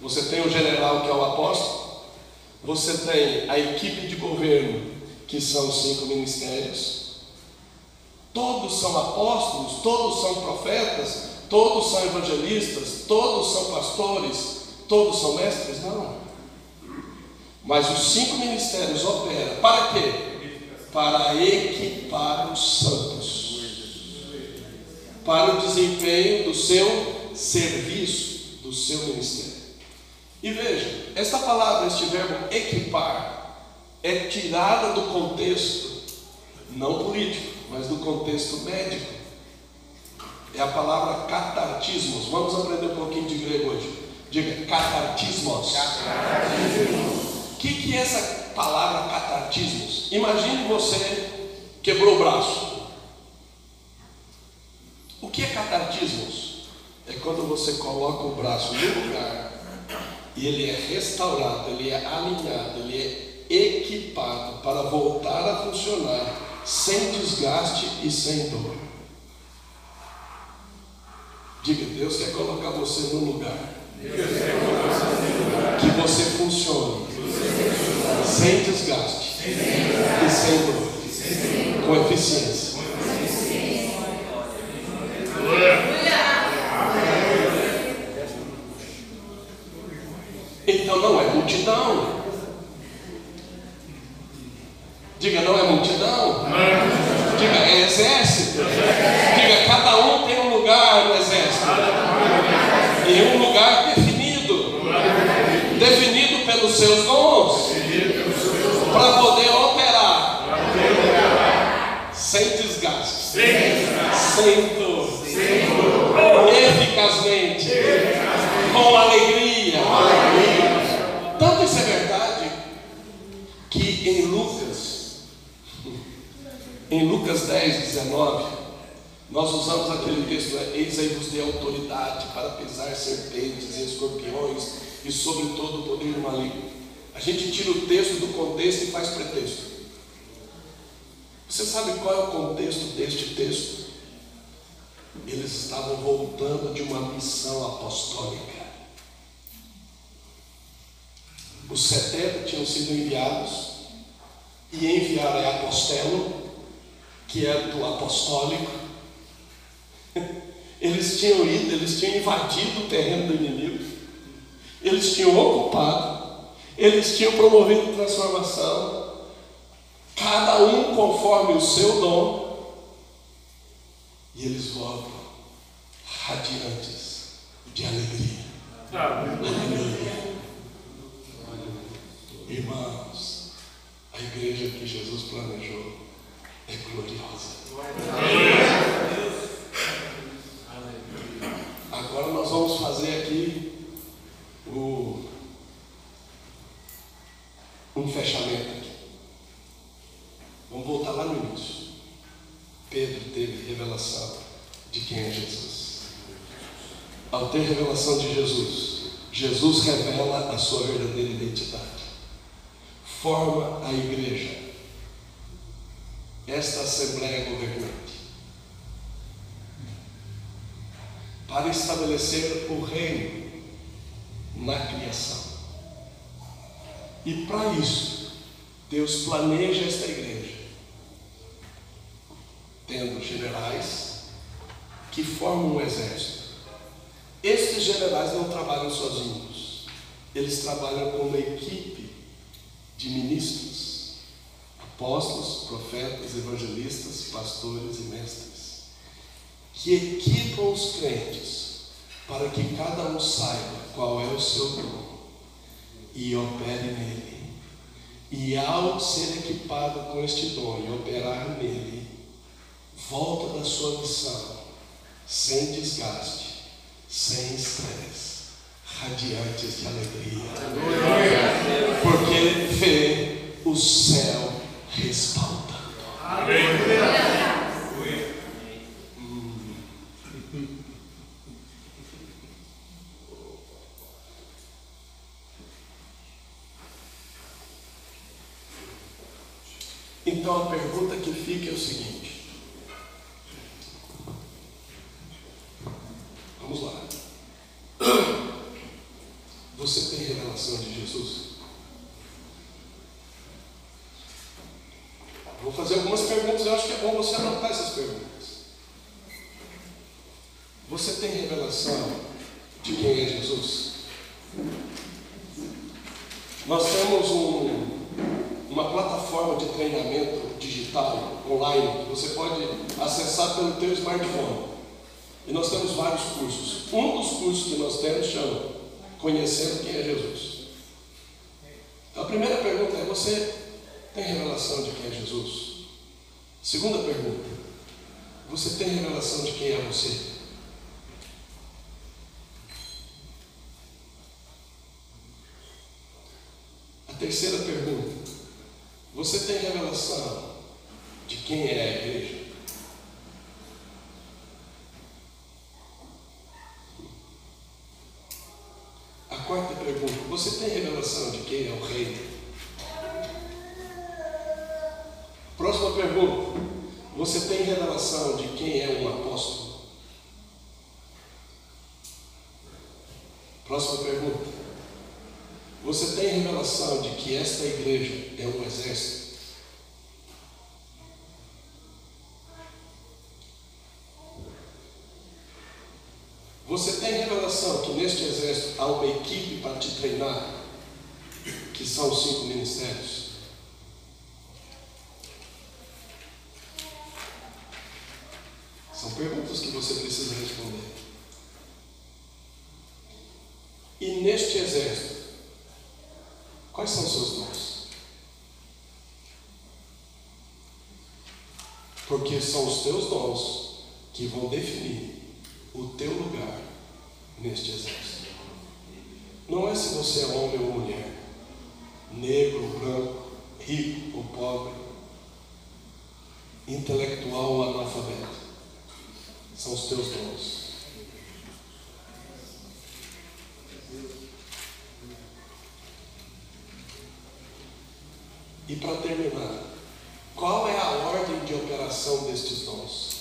Você tem o general que é o apóstolo. Você tem a equipe de governo, que são os cinco ministérios. Todos são apóstolos, todos são profetas, todos são evangelistas, todos são pastores, todos são mestres? Não. Mas os cinco ministérios operam para quê? Para equipar os santos, para o desempenho do seu serviço, do seu ministério. E veja, esta palavra, este verbo equipar, é tirada do contexto, não político, mas do contexto médico. É a palavra catartismos. Vamos aprender um pouquinho de grego hoje. Diga, catartismos. O que, que é essa palavra catartismos? Imagine você quebrou o braço. O que é catartismos? É quando você coloca o braço no lugar e ele é restaurado, ele é alinhado, ele é equipado para voltar a funcionar sem desgaste e sem dor. Diga, Deus quer colocar você no lugar. Que você funcione sem desgaste e sem dor, com eficiência. Então não é multidão. Diga, não é multidão. Diga, é exército. Diga, cada um tem um lugar no exército. E um lugar definido. Definido pelos seus dons. Para poder operar. Sem desgaste. Sem dor. Eficazmente. Com alegria. Tanto isso é verdade que em Lucas, em Lucas 10, 19, nós usamos aquele texto, né? eis aí vos dei autoridade para pisar serpentes e escorpiões e sobre todo o poder maligno. A gente tira o texto do contexto e faz pretexto. Você sabe qual é o contexto deste texto? Eles estavam voltando de uma missão apostólica. Os 70 tinham sido enviados, e enviar é apostelo, que é do apostólico. Eles tinham ido, eles tinham invadido o terreno do inimigo, eles tinham ocupado, eles tinham promovido transformação, cada um conforme o seu dom, e eles voltam radiantes de alegria. Aleluia. Irmãos, a igreja que Jesus planejou é gloriosa. Agora nós vamos fazer aqui o, um fechamento aqui. Vamos voltar lá no início. Pedro teve revelação de quem é Jesus. Ao ter revelação de Jesus, Jesus revela a sua verdadeira identidade forma a igreja, esta Assembleia Governante, para estabelecer o reino na criação. E para isso, Deus planeja esta igreja, tendo generais que formam um exército. Estes generais não trabalham sozinhos, eles trabalham como equipe de ministros, apóstolos, profetas, evangelistas, pastores e mestres, que equipam os crentes para que cada um saiba qual é o seu dom e opere nele. E ao ser equipado com este dom e operar nele, volta da sua missão sem desgaste, sem estresse, radiantes de alegria. Porque vê o céu respaldando. Amém. Então a pergunta que fica é o seguinte: vamos lá. Você tem revelação de Jesus? Vou fazer algumas perguntas, eu acho que é bom você anotar essas perguntas. Você tem revelação de quem é Jesus? Nós temos um uma plataforma de treinamento digital online que você pode acessar pelo teu smartphone. E nós temos vários cursos. Um dos temos chama Conhecendo quem é Jesus. Então a primeira pergunta é: você tem revelação de quem é Jesus? Segunda pergunta: você tem revelação de quem é você? A terceira pergunta: você tem revelação de quem é a igreja? A quarta pergunta: Você tem revelação de quem é o rei? Próxima pergunta: Você tem revelação de quem é um apóstolo? Próxima pergunta: você tem revelação de que esta igreja é um exército? Você tem revelação que neste exército há uma equipe para te treinar, que são os cinco ministérios? São perguntas que você precisa responder. E neste exército, Quais são os seus dons? Porque são os teus dons que vão definir o teu lugar neste exército. Não é se você é homem ou mulher, negro ou branco, rico ou pobre, intelectual ou analfabeto. São os teus dons. E para terminar, qual é a ordem de operação destes dons?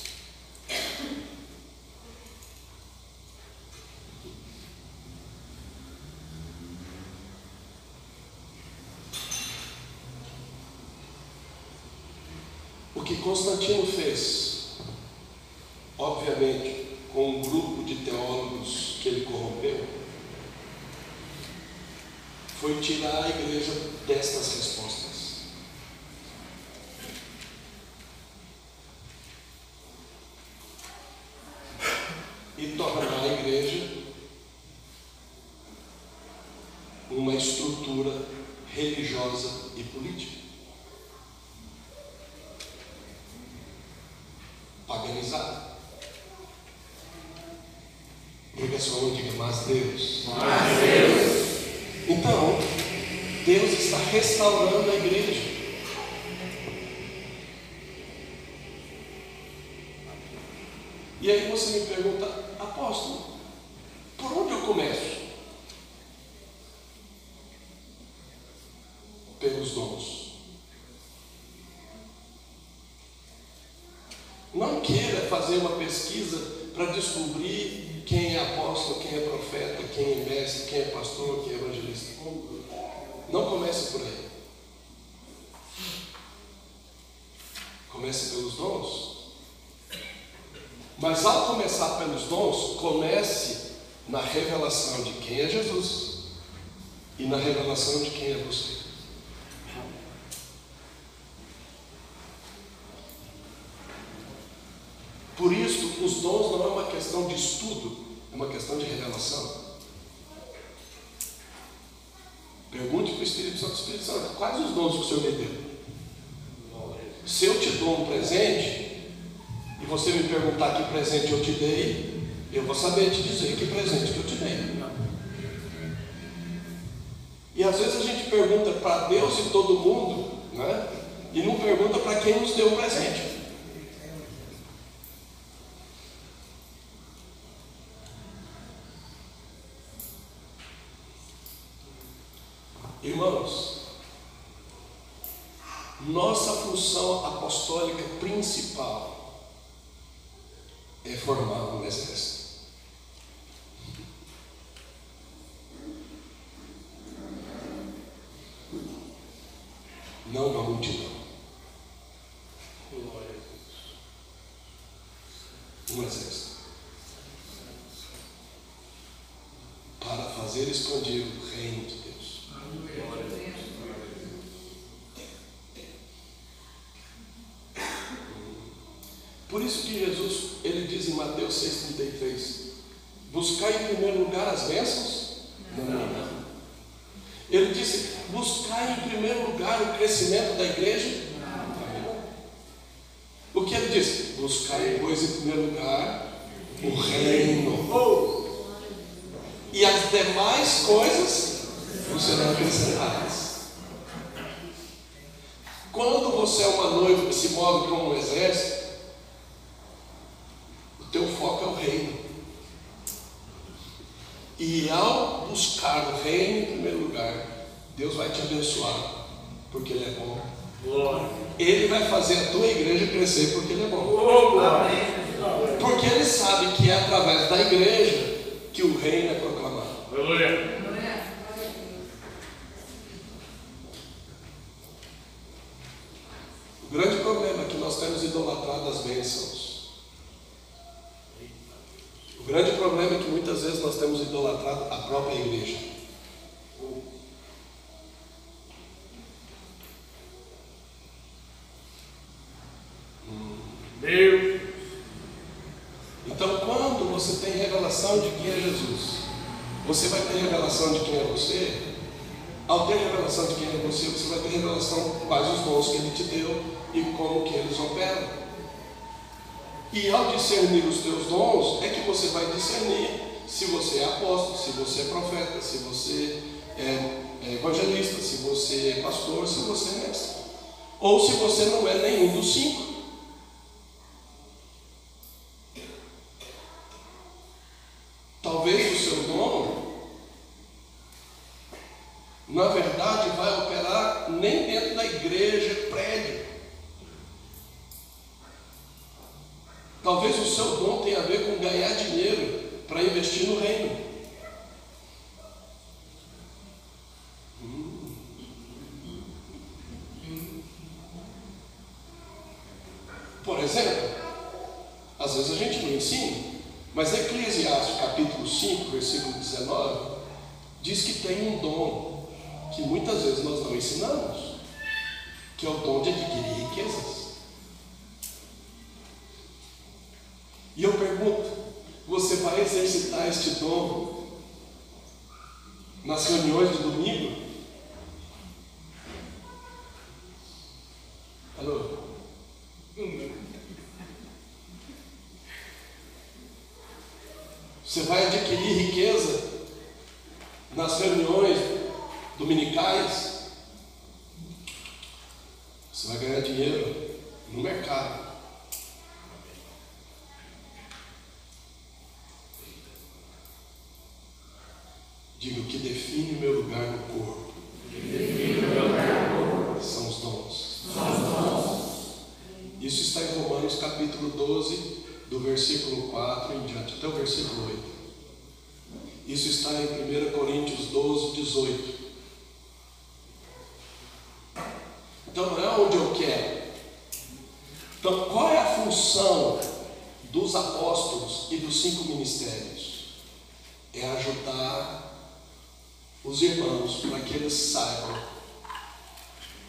O que Constantino fez, obviamente, com um grupo de teólogos que ele corrompeu, foi tirar a igreja destas respostas. e tornar a igreja uma estrutura religiosa e política. Paganizada. Diga sua mão, diga, mas Deus. Mas Deus. Então, Deus está restaurando a igreja. E aí você me pergunta, apóstolo, por onde eu começo? Pelos dons. Não queira fazer uma pesquisa para descobrir quem é apóstolo, quem é profeta, quem é mestre, quem é pastor, quem é evangelista. Não comece por aí. Comece pelos dons. Mas ao começar pelos dons, comece na revelação de quem é Jesus e na revelação de quem é você. Por isso, os dons não é uma questão de estudo, é uma questão de revelação. Espírito Santo, Espírito Santo, quais os dons que o Senhor me deu? Se eu te dou um presente, e você me perguntar que presente eu te dei, eu vou saber te dizer que presente que eu te dei. E às vezes a gente pergunta para Deus e todo mundo, né? E não pergunta para quem nos deu o presente. Irmãos, nossa função apostólica principal é formar um exército. Não uma multidão. Um exército. Para fazer expandir o reino de Deus. Por isso que Jesus, ele diz em Mateus 6,33, buscar em primeiro lugar as bênçãos? Não, não, não. Ele disse, buscar em primeiro lugar o crescimento da igreja? O que ele disse? Buscar, pois, em primeiro lugar o reino. E as demais coisas não serão acrescentadas. Quando você é uma noiva que se move como um exército, o teu foco é o reino. E ao buscar o reino em primeiro lugar, Deus vai te abençoar, porque Ele é bom. Glória. Ele vai fazer a tua igreja crescer porque Ele é bom. Oh, porque Ele sabe que é através da igreja que o reino é proclamado. Glória. O grande problema é que nós temos idolatrado as bênçãos. O grande problema é que muitas vezes nós temos idolatrado a própria igreja. Deus. Então, quando você tem revelação de quem é Jesus, você vai ter revelação de quem é você. Ao ter revelação de quem é você, você vai ter revelação quais os dons que Ele te deu e como que eles operam. E ao discernir os teus dons, é que você vai discernir se você é apóstolo, se você é profeta, se você é, é evangelista, se você é pastor, se você é mestre. Ou se você não é nenhum dos cinco. Talvez o seu dom, na verdade, vai operar nem dentro da igreja, prédio. Talvez o seu dom tenha a ver com ganhar dinheiro para investir no reino. Por exemplo, às vezes a gente não ensina, mas Eclesiastes capítulo 5, versículo 19, diz que tem um dom que muitas vezes nós não ensinamos, que é o dom de adquirir riquezas. E eu pergunto: você vai exercitar este dom nas reuniões de domingo? Alô? Você vai adquirir riqueza nas reuniões dominicais? Você vai ganhar dinheiro no mercado. Diga o que define o meu lugar no corpo. São os dons. Isso está em Romanos capítulo 12, do versículo 4 em diante, até o versículo 8. Isso está em 1 Coríntios 12, 18. Então não é onde eu quero. Então qual é a função dos apóstolos e dos cinco ministérios? É ajudar os irmãos para que eles saibam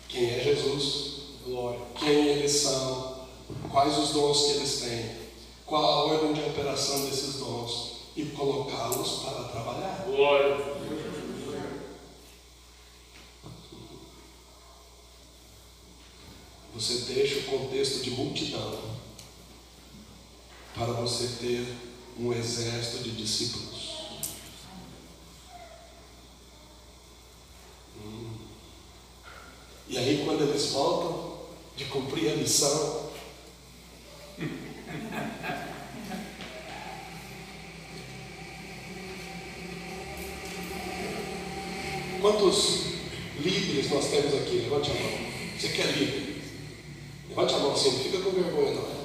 quem é Jesus, quem eles são, quais os dons que eles têm, qual a ordem de operação desses dons e colocá-los para trabalhar. Glória. Você deixa o contexto de multidão para você ter um exército de discípulos. Hum. E aí, quando eles voltam de cumprir a missão, Quantos líderes nós temos aqui? Levante a mão. Você quer líder? Levante a mão assim, não fica com vergonha não.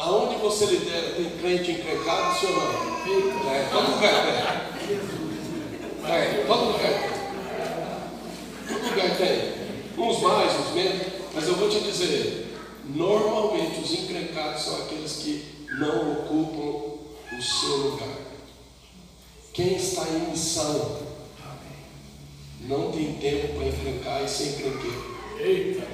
Aonde você lidera, tem crente encrencado, não? É, todo lugar tem. É, todo lugar tem. Todo lugar tem. Uns mais, uns menos. Mas eu vou te dizer, normalmente os encrencados são aqueles que não ocupam o seu lugar. Quem está em missão não tem tempo para encrencar e ser encrenqueiro. Eita,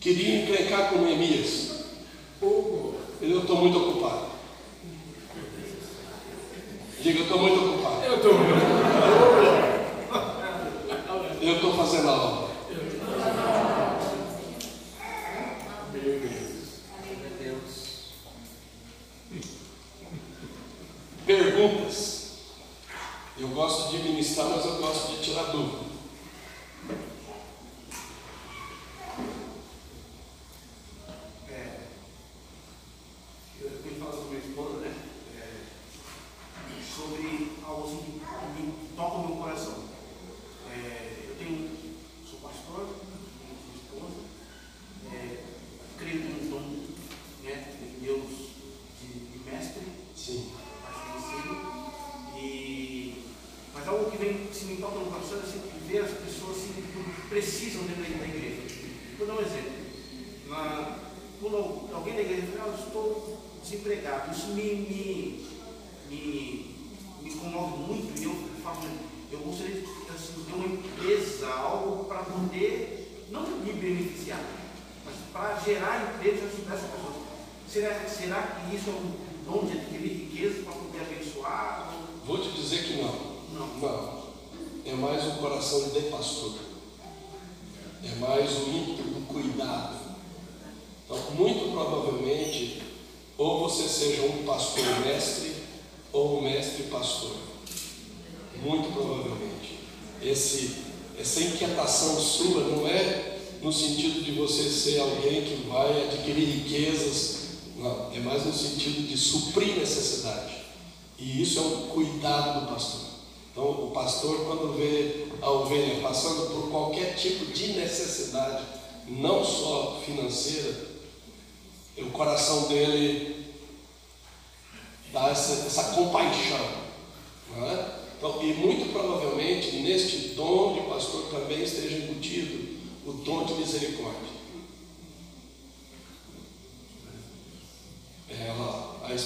Queria encrencar com Neemias. Eu estou muito ocupado.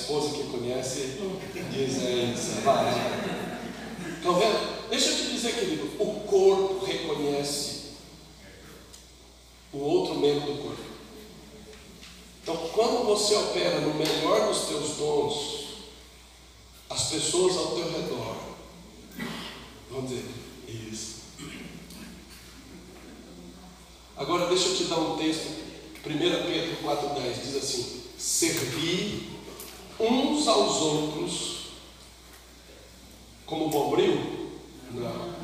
Esposa que conhece, diz é isso. Vai. Estão vendo? Deixa eu te dizer, querido, o corpo reconhece o outro membro do corpo. Então, quando você opera no melhor dos teus dons, as pessoas ao teu redor vão dizer, isso. Agora, deixa eu te dar um texto, 1 Pedro 4,10 diz assim: Servir uns aos outros como bombril? Não.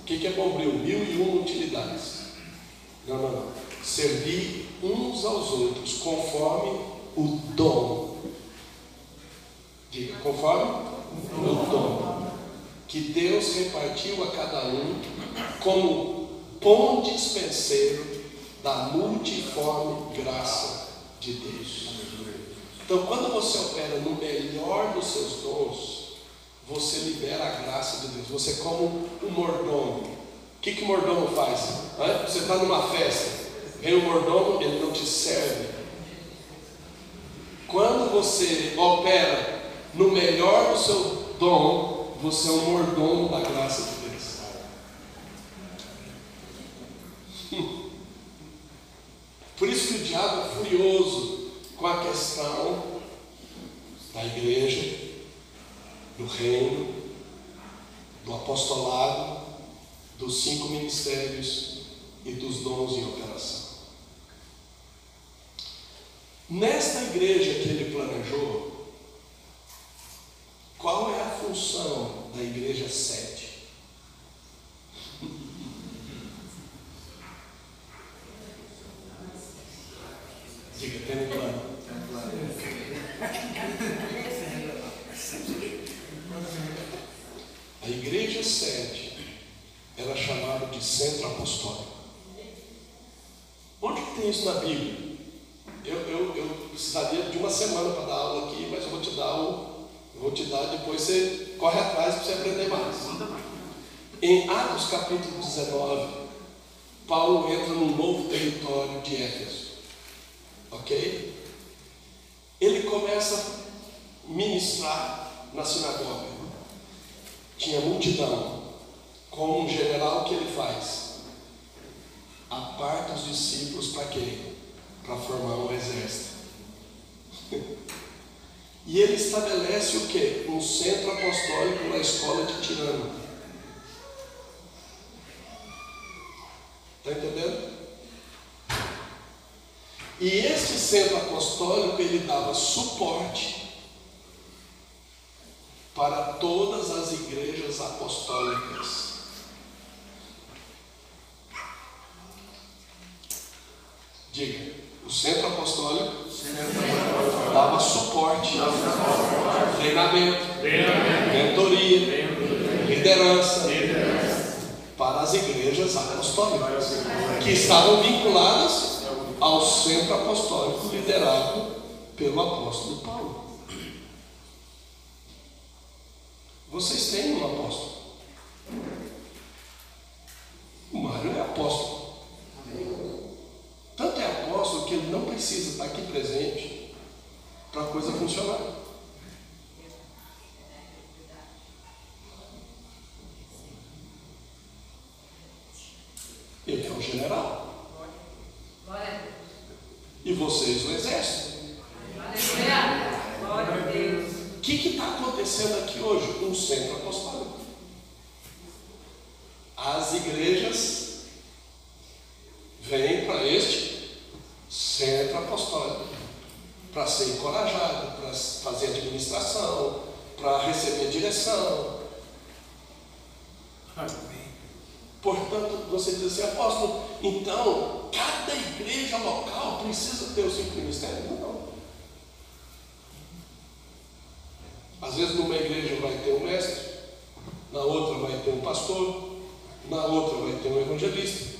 O que é bombril? Mil e uma utilidades. Não, não, não. Servir uns aos outros conforme o dom. Diga, conforme o dom. Que Deus repartiu a cada um como bom dispenseiro da multiforme graça de Deus. Então, quando você opera no melhor dos seus dons, você libera a graça de Deus. Você é como um mordomo. O que, que o mordomo faz? Hã? Você está numa festa, vem o mordomo, ele não te serve. Quando você opera no melhor do seu dom, você é um mordomo da graça de Deus. Por isso que o diabo é furioso com a questão da igreja, do reino, do apostolado, dos cinco ministérios e dos dons em operação. Nesta igreja que ele planejou, qual é a função da igreja sede? Tem um plano. A igreja sede era chamada de centro apostólico. Onde que tem isso na Bíblia? Eu, eu, eu precisaria de uma semana para dar aula aqui, mas eu vou te dar o, vou te dar, depois você corre atrás para você aprender mais. Em Atos capítulo 19, Paulo entra num novo território de Éfeso. Ok? Ele começa a ministrar na sinagoga. Tinha multidão. Com um general que ele faz? Aparta os discípulos para quê? Para formar um exército. e ele estabelece o quê? Um centro apostólico na escola de Tirano. Está entendendo? E este centro apostólico ele dava suporte para todas as igrejas apostólicas. Diga, o centro apostólico dava suporte, treinamento, mentoria, liderança para as igrejas apostólicas que estavam vinculadas ao centro apostólico liderado pelo apóstolo Paulo. Vocês têm um apóstolo. O Mário é apóstolo. Tanto é apóstolo que ele não precisa estar aqui presente para a coisa funcionar. Ele é o general. E vocês o exército. O que está acontecendo aqui hoje? Um centro apostólico. As igrejas vêm para este centro apostólico para ser encorajado, para fazer administração, para receber direção. Portanto, você diz assim, apóstolo, então cada igreja local precisa ter os cinco ministérios? Não. Às vezes numa igreja vai ter um mestre, na outra vai ter um pastor, na outra vai ter um evangelista,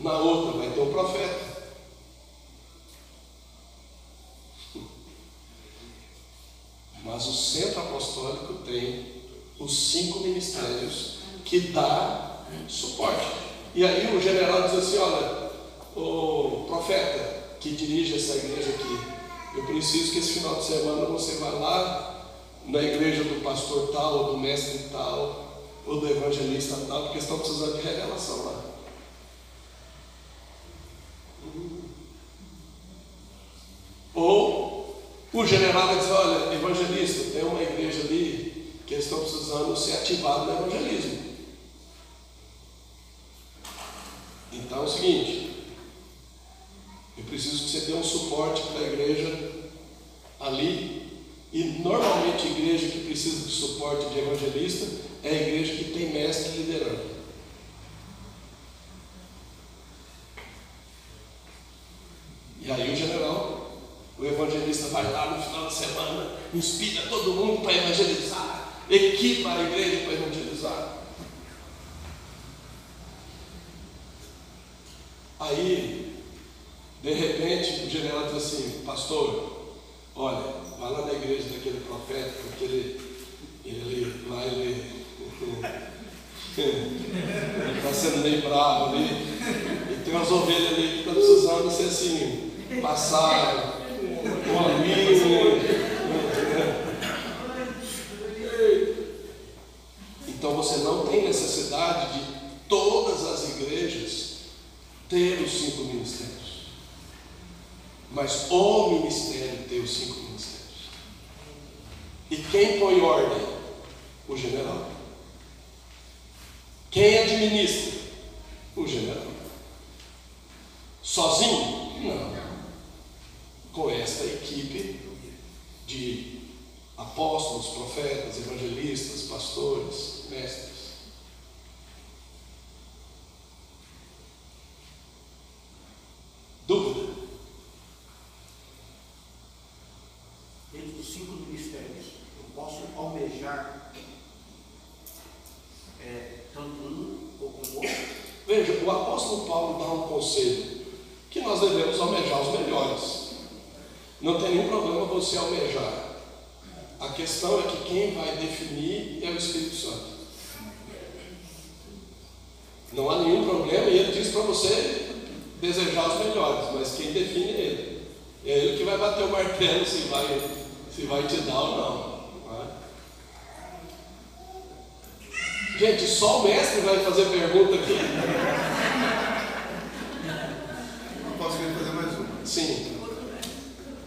na outra vai ter um profeta. Mas o centro apostólico tem os cinco ministérios que dá suporte. E aí o general diz assim, olha, o profeta que dirige essa igreja aqui, eu preciso que esse final de semana você vá lá na igreja do pastor tal, ou do mestre tal, ou do evangelista tal, porque estão precisando de revelação lá. Ou o general vai dizer, olha, evangelista, tem uma igreja ali que eles estão precisando ser ativados no evangelismo. Então é o seguinte, eu preciso que você dê um suporte para a igreja ali. E normalmente a igreja que precisa de suporte de evangelista é a igreja que tem mestre liderando. E aí o general, o evangelista vai lá no final de semana, inspira todo mundo para evangelizar, equipa a igreja para evangelizar. Aí, de repente, o general diz assim, pastor, olha, vai lá na igreja daquele profeta, porque ele, ele lá ele está sendo bem bravo ali, e tem umas ovelhas ali que estão tá precisando ser assim, passar um amigo. Então você não tem necessidade de todas as igrejas ter os cinco ministérios. Mas o ministério tem os cinco ministérios. E quem põe ordem? O general. Quem administra? O general. Sozinho? Não. Com esta equipe de apóstolos, profetas, evangelistas, pastores, mestres. Dúvida? Dentro dos cinco ministérios, eu posso almejar é, tanto um ou com o outro? Veja, o apóstolo Paulo dá um conselho que nós devemos almejar os melhores. Não tem nenhum problema você almejar. A questão é que quem vai definir é o Espírito Santo. Não há nenhum problema e ele diz para você desejar os melhores, mas quem define é ele. É ele que vai bater o martelo se vai, se vai te dar ou não. não é? Gente, só o mestre vai fazer pergunta aqui. Posso querer fazer mais uma? Sim.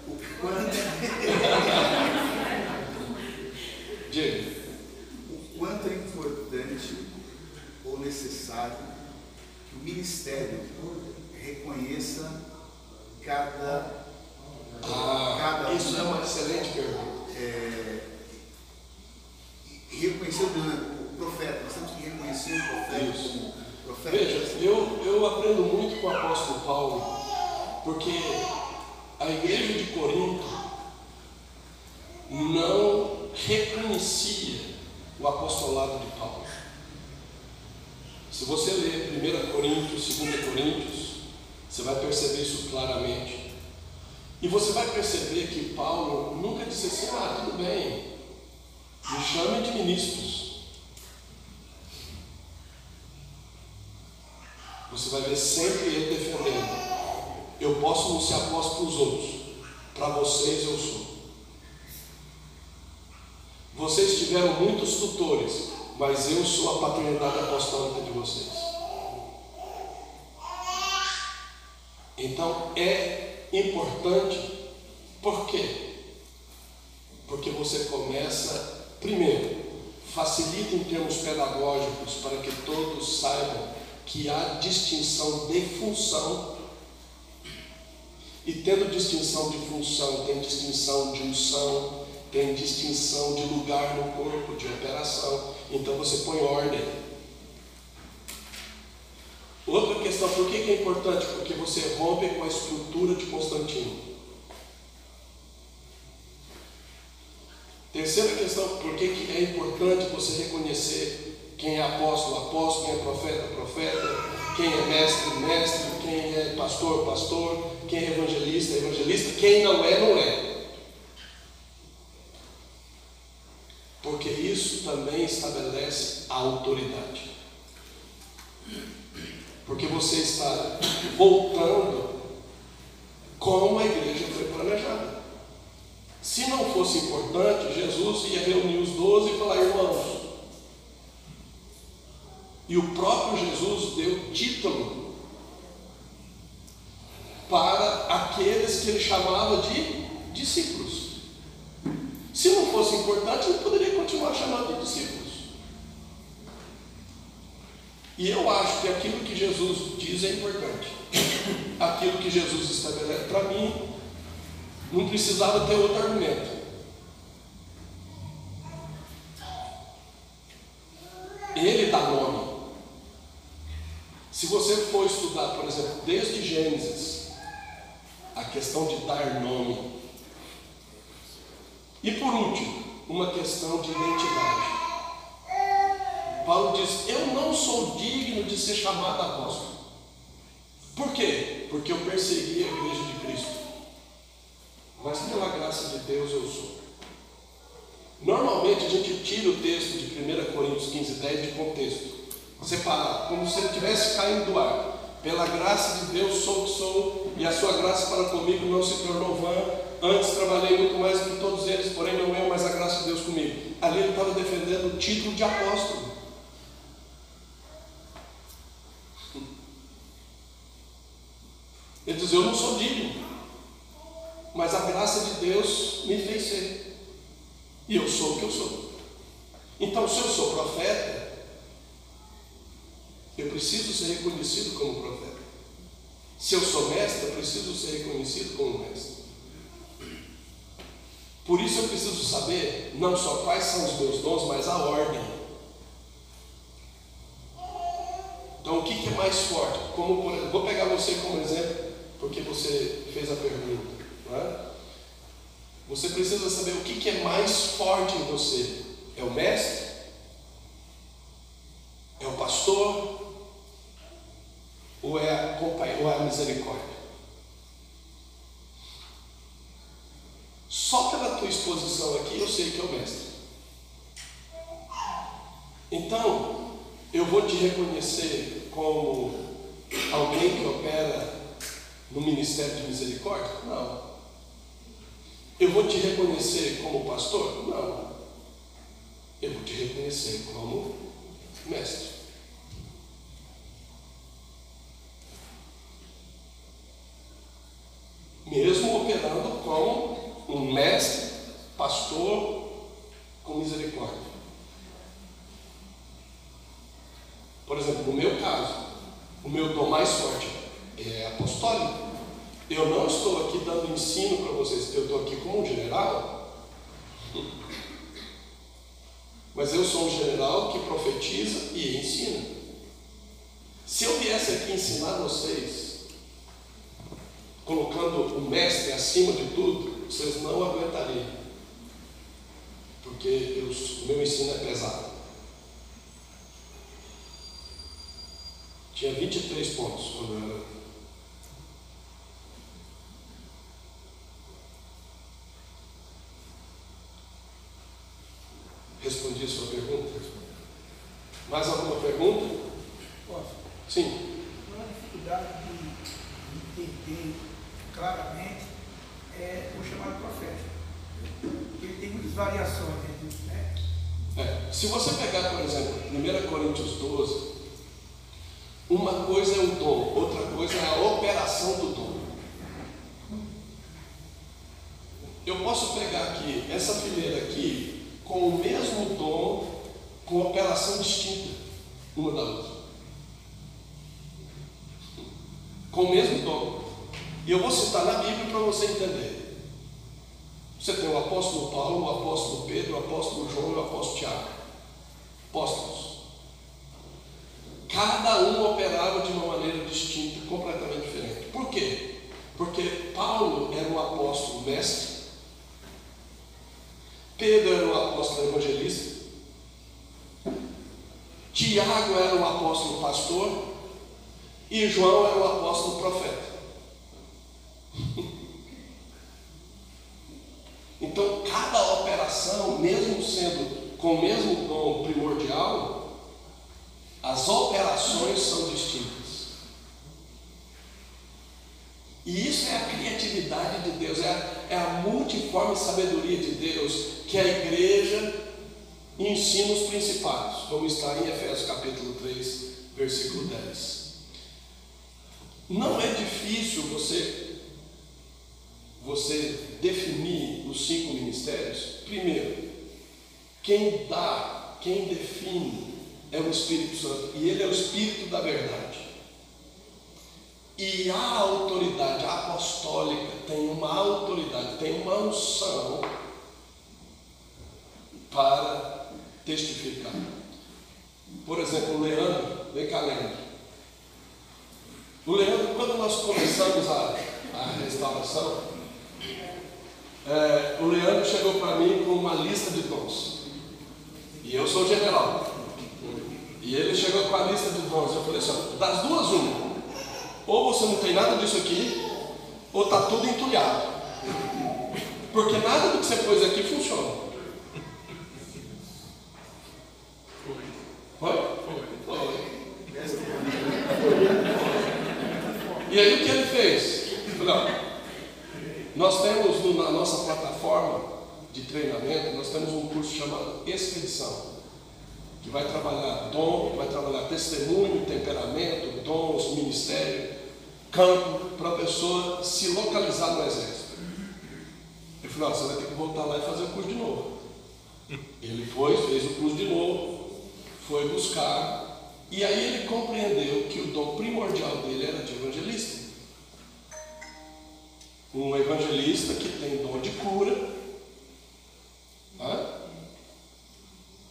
O quanto, Diga. o quanto é importante ou necessário que o ministério reconheça cada, Ah, cada isso é uma excelente pergunta. é, reconhecer o profeta. Nós temos que reconhecer o profeta Isso. como profeta. Veja, eu, eu aprendo muito com o apóstolo Paulo, porque a igreja de Corinto não reconhecia o apostolado de Paulo. Se você ler 1 Coríntios, 2 Coríntios, você vai perceber isso claramente. E você vai perceber que Paulo nunca disse assim: ah, tudo bem, me chame de ministros. Você vai ver sempre ele defendendo. Eu posso não ser apóstolo para os outros, para vocês eu sou. Vocês tiveram muitos tutores, mas eu sou a paternidade apostólica de vocês. Então é importante, por quê? Porque você começa, primeiro, facilita em termos pedagógicos para que todos saibam que há distinção de função. E tendo distinção de função, tem distinção de unção, tem distinção de lugar no corpo, de operação. Então você põe ordem. Outra questão, por que, é importante? Porque você rompe com a estrutura de Constantino. Terceira questão, por que, que é importante você reconhecer quem é apóstolo, apóstolo, quem é profeta, profeta, quem é mestre, mestre, quem é pastor, pastor, quem é evangelista, evangelista, quem não é, não é. Porque isso também estabelece a autoridade. Porque você está voltando como a igreja foi planejada. Se não fosse importante, Jesus ia reunir os doze e falar, irmãos. E o próprio Jesus deu título para aqueles que ele chamava de discípulos. Se não fosse importante, ele poderia continuar chamando de discípulos. E eu acho que aquilo que Jesus diz é importante. Aquilo que Jesus estabelece, para mim, não precisava ter outro argumento. Ele dá nome. Se você for estudar, por exemplo, desde Gênesis, a questão de dar nome. E por último, uma questão de identidade. Paulo diz: Eu não sou digno de ser chamado apóstolo. Por quê? Porque eu persegui a igreja de Cristo. Mas pela graça de Deus eu sou. Normalmente a gente tira o texto de 1 Coríntios 15, 10 de contexto. Separar, como se ele estivesse caindo do ar. Pela graça de Deus sou o que sou, e a sua graça para comigo não se tornou vã. Antes trabalhei muito mais que todos eles, porém não eu, mas a graça de Deus comigo. Ali ele estava defendendo o título de apóstolo. Ele diz: Eu não sou digno. graça de Deus me fez ser. E eu sou o que eu sou. Então, se eu sou profeta, eu preciso ser reconhecido como profeta. Se eu sou mestre, eu preciso ser reconhecido como mestre. Por isso eu preciso saber não só quais são os meus dons, mas a ordem. Então o que, é mais forte? Como, por, vou pegar você como exemplo, porque você fez a pergunta. É? Você precisa saber o que, que é mais forte em você. É o mestre? É o pastor? Ou é a, ou é a misericórdia? Só pela tua exposição aqui eu sei que é o mestre. Então, eu vou te reconhecer como alguém que opera no ministério de misericórdia? Não. Eu vou te reconhecer como pastor? Não. Eu vou te reconhecer como mestre. Mesmo operando como um mestre, pastor com misericórdia. Por exemplo, no meu caso, o meu dom mais forte é apostólico. Eu não estou aqui dando ensino para vocês, eu estou aqui como um general. Mas eu sou um general que profetiza e ensina. Se eu viesse aqui ensinar vocês, colocando o mestre acima de tudo, vocês não aguentariam. Porque o meu ensino é pesado. Tinha 23 pontos quando eu era Respondi a sua pergunta? Mais alguma pergunta? Posso? Sim. Uma dificuldade de entender claramente é o chamado profeta. Ele tem muitas variações, né? É, se você pegar, por exemplo, 1 Coríntios 12, uma coisa é o dom, outra coisa é a operação do dom. Eu posso pegar aqui, essa fileira aqui, com o mesmo dom, com operação distinta uma da outra. Com o mesmo dom. E eu vou citar na Bíblia para você entender. Você tem o apóstolo Paulo, o apóstolo Pedro, o apóstolo João o apóstolo Tiago. Apóstolos. Cada um operava de uma maneira distinta, completamente diferente. Por quê? Porque Paulo era um apóstolo mestre, Pedro era o apóstolo evangelista, Tiago era o apóstolo pastor e João era o apóstolo profeta. Então, cada operação, mesmo sendo com o mesmo dom primordial, as operações são distintas. E isso é a criatividade de Deus, é a, é a multiforme sabedoria de Deus que a igreja ensina os principados, como está em Efésios capítulo 3, versículo 10. Não é difícil você você definir os cinco ministérios. Primeiro, quem dá, quem define é o Espírito Santo, e ele é o Espírito da verdade. E a autoridade apostólica tem uma autoridade, tem uma unção para testificar. Por exemplo, o Leandro, vem cá, Leandro. O Leandro, quando nós começamos a, a restauração, é, o Leandro chegou para mim com uma lista de dons. E eu sou general. E ele chegou com a lista de dons. Eu falei assim: das duas, uma. Ou você não tem nada disso aqui, ou está tudo entulhado. Porque nada do que você pôs aqui funciona. Foi? Foi. E aí o que ele fez? Não. Nós temos na nossa plataforma de treinamento, nós temos um curso chamado Expedição, que vai trabalhar dom, vai trabalhar testemunho, temperamento, dons, ministério, campo, para a pessoa se localizar no exército. falou: você vai ter que voltar lá e fazer o curso de novo. Ele foi, fez o curso de novo, foi buscar, e aí ele compreendeu que o dom primordial dele era de evangelista. Um evangelista que tem dom de cura. Hã?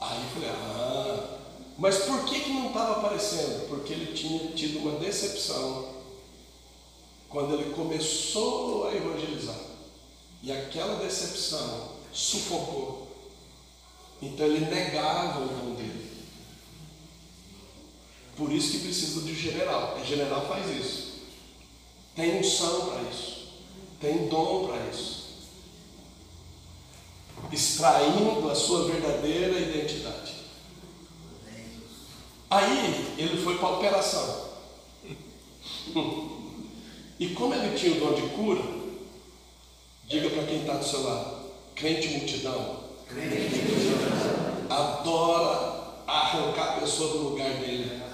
Aí eu falei, ah, mas por que, que não estava aparecendo? Porque ele tinha tido uma decepção quando ele começou a evangelizar. E aquela decepção sufocou. Então ele negava o dom dele. Por isso que precisa de general. O general faz isso. Tem unção para isso. Tem dom para isso. Extraindo a sua verdadeira identidade. Aí ele foi para a operação. E como ele tinha o dom de cura, diga para quem está do seu lado, crente multidão, crente multidão. adora arrancar a pessoa do lugar dele.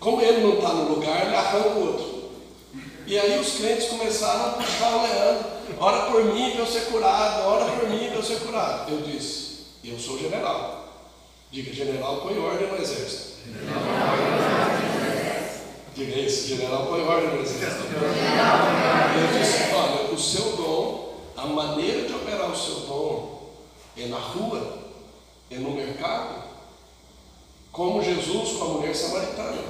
Como ele não está no lugar, ele arranca o outro. E aí os crentes começaram a puxar o Leandro. Ora por mim para eu ser curado, ora por mim para eu ser curado. Eu disse, eu sou general. Diga, general põe ordem no exército. Diga isso, general põe ordem no exército. Eu disse, olha, o seu dom, a maneira de operar o seu dom é na rua, é no mercado, como Jesus com a mulher samaritana.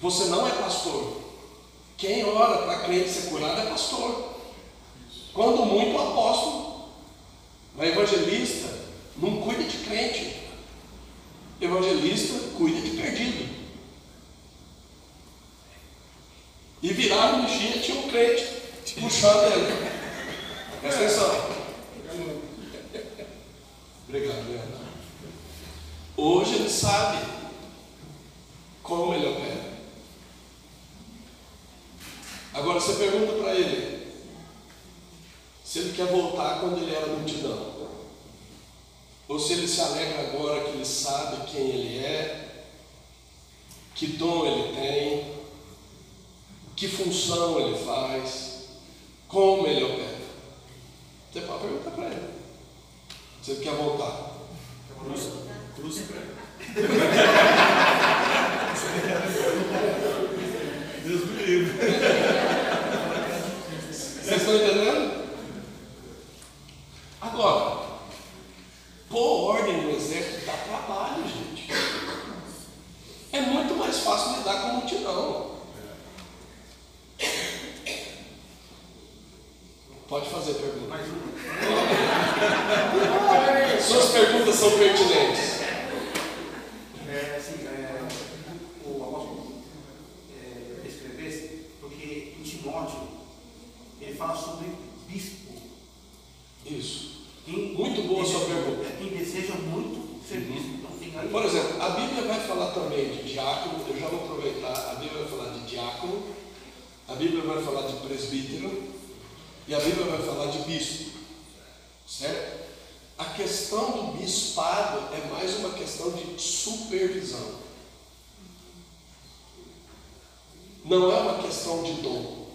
Você não é pastor. Quem ora para crente ser curado é pastor. Quando muito, apóstolo. Mas evangelista não cuida de crente. Evangelista cuida de perdido. E virava no dia tinha um crente puxando ele. Presta atenção. Obrigado, Leandro. Hoje ele sabe como ele opera. Agora você pergunta para ele se ele quer voltar quando ele era multidão. Ou se ele se alegra agora que ele sabe quem ele é, que dom ele tem, que função ele faz, como ele opera. Você pode perguntar para ele. Ele quer voltar. Cruz, cruz Deus me livre. Vocês estão entendendo? Agora, pôr ordem no exército dá trabalho, gente. É muito mais fácil lidar com a multidão. Pode fazer pergunta. mais um. Perguntas são pertinentes. É, assim, é, o apóstolo é, escrevesse, porque em Timóteo ele fala sobre bispo. Isso. Quem, Muito boa a sua pergunta. é, Quem deseja muito ser bispo. Então tem aí. Por exemplo, a Bíblia vai falar também de diácono, eu já vou aproveitar, a Bíblia vai falar de diácono, a Bíblia vai falar de presbítero e a Bíblia vai falar de bispo. Certo? A questão do bispado é mais uma questão de supervisão. Não é uma questão de dom.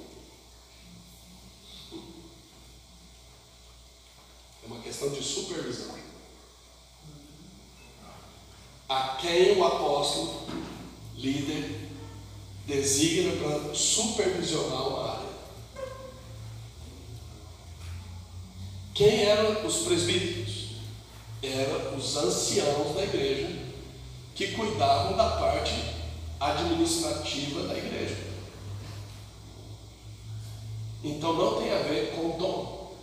É uma questão de supervisão. A quem o apóstolo, líder, designa para supervisionar uma área. Quem eram os presbíteros? Eram os anciãos da igreja que cuidavam da parte administrativa da igreja. Então não tem a ver com dom,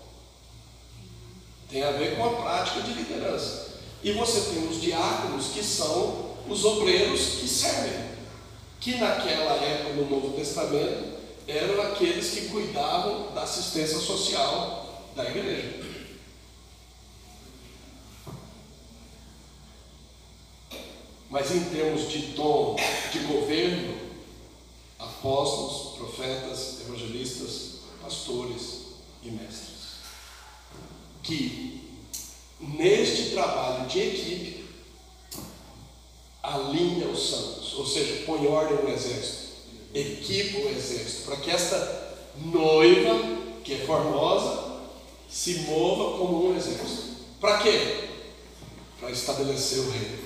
tem a ver com a prática de liderança. E você tem os diáconos que são os obreiros que servem, que naquela época no Novo Testamento eram aqueles que cuidavam da assistência social da igreja. Mas em termos de dom de governo, apóstolos, profetas, evangelistas, pastores e mestres. Que neste trabalho de equipe alinha os santos, ou seja, põe ordem no exército, equipa o exército, para que esta noiva, que é formosa, se mova como um exército. Para quê? Para estabelecer o reino.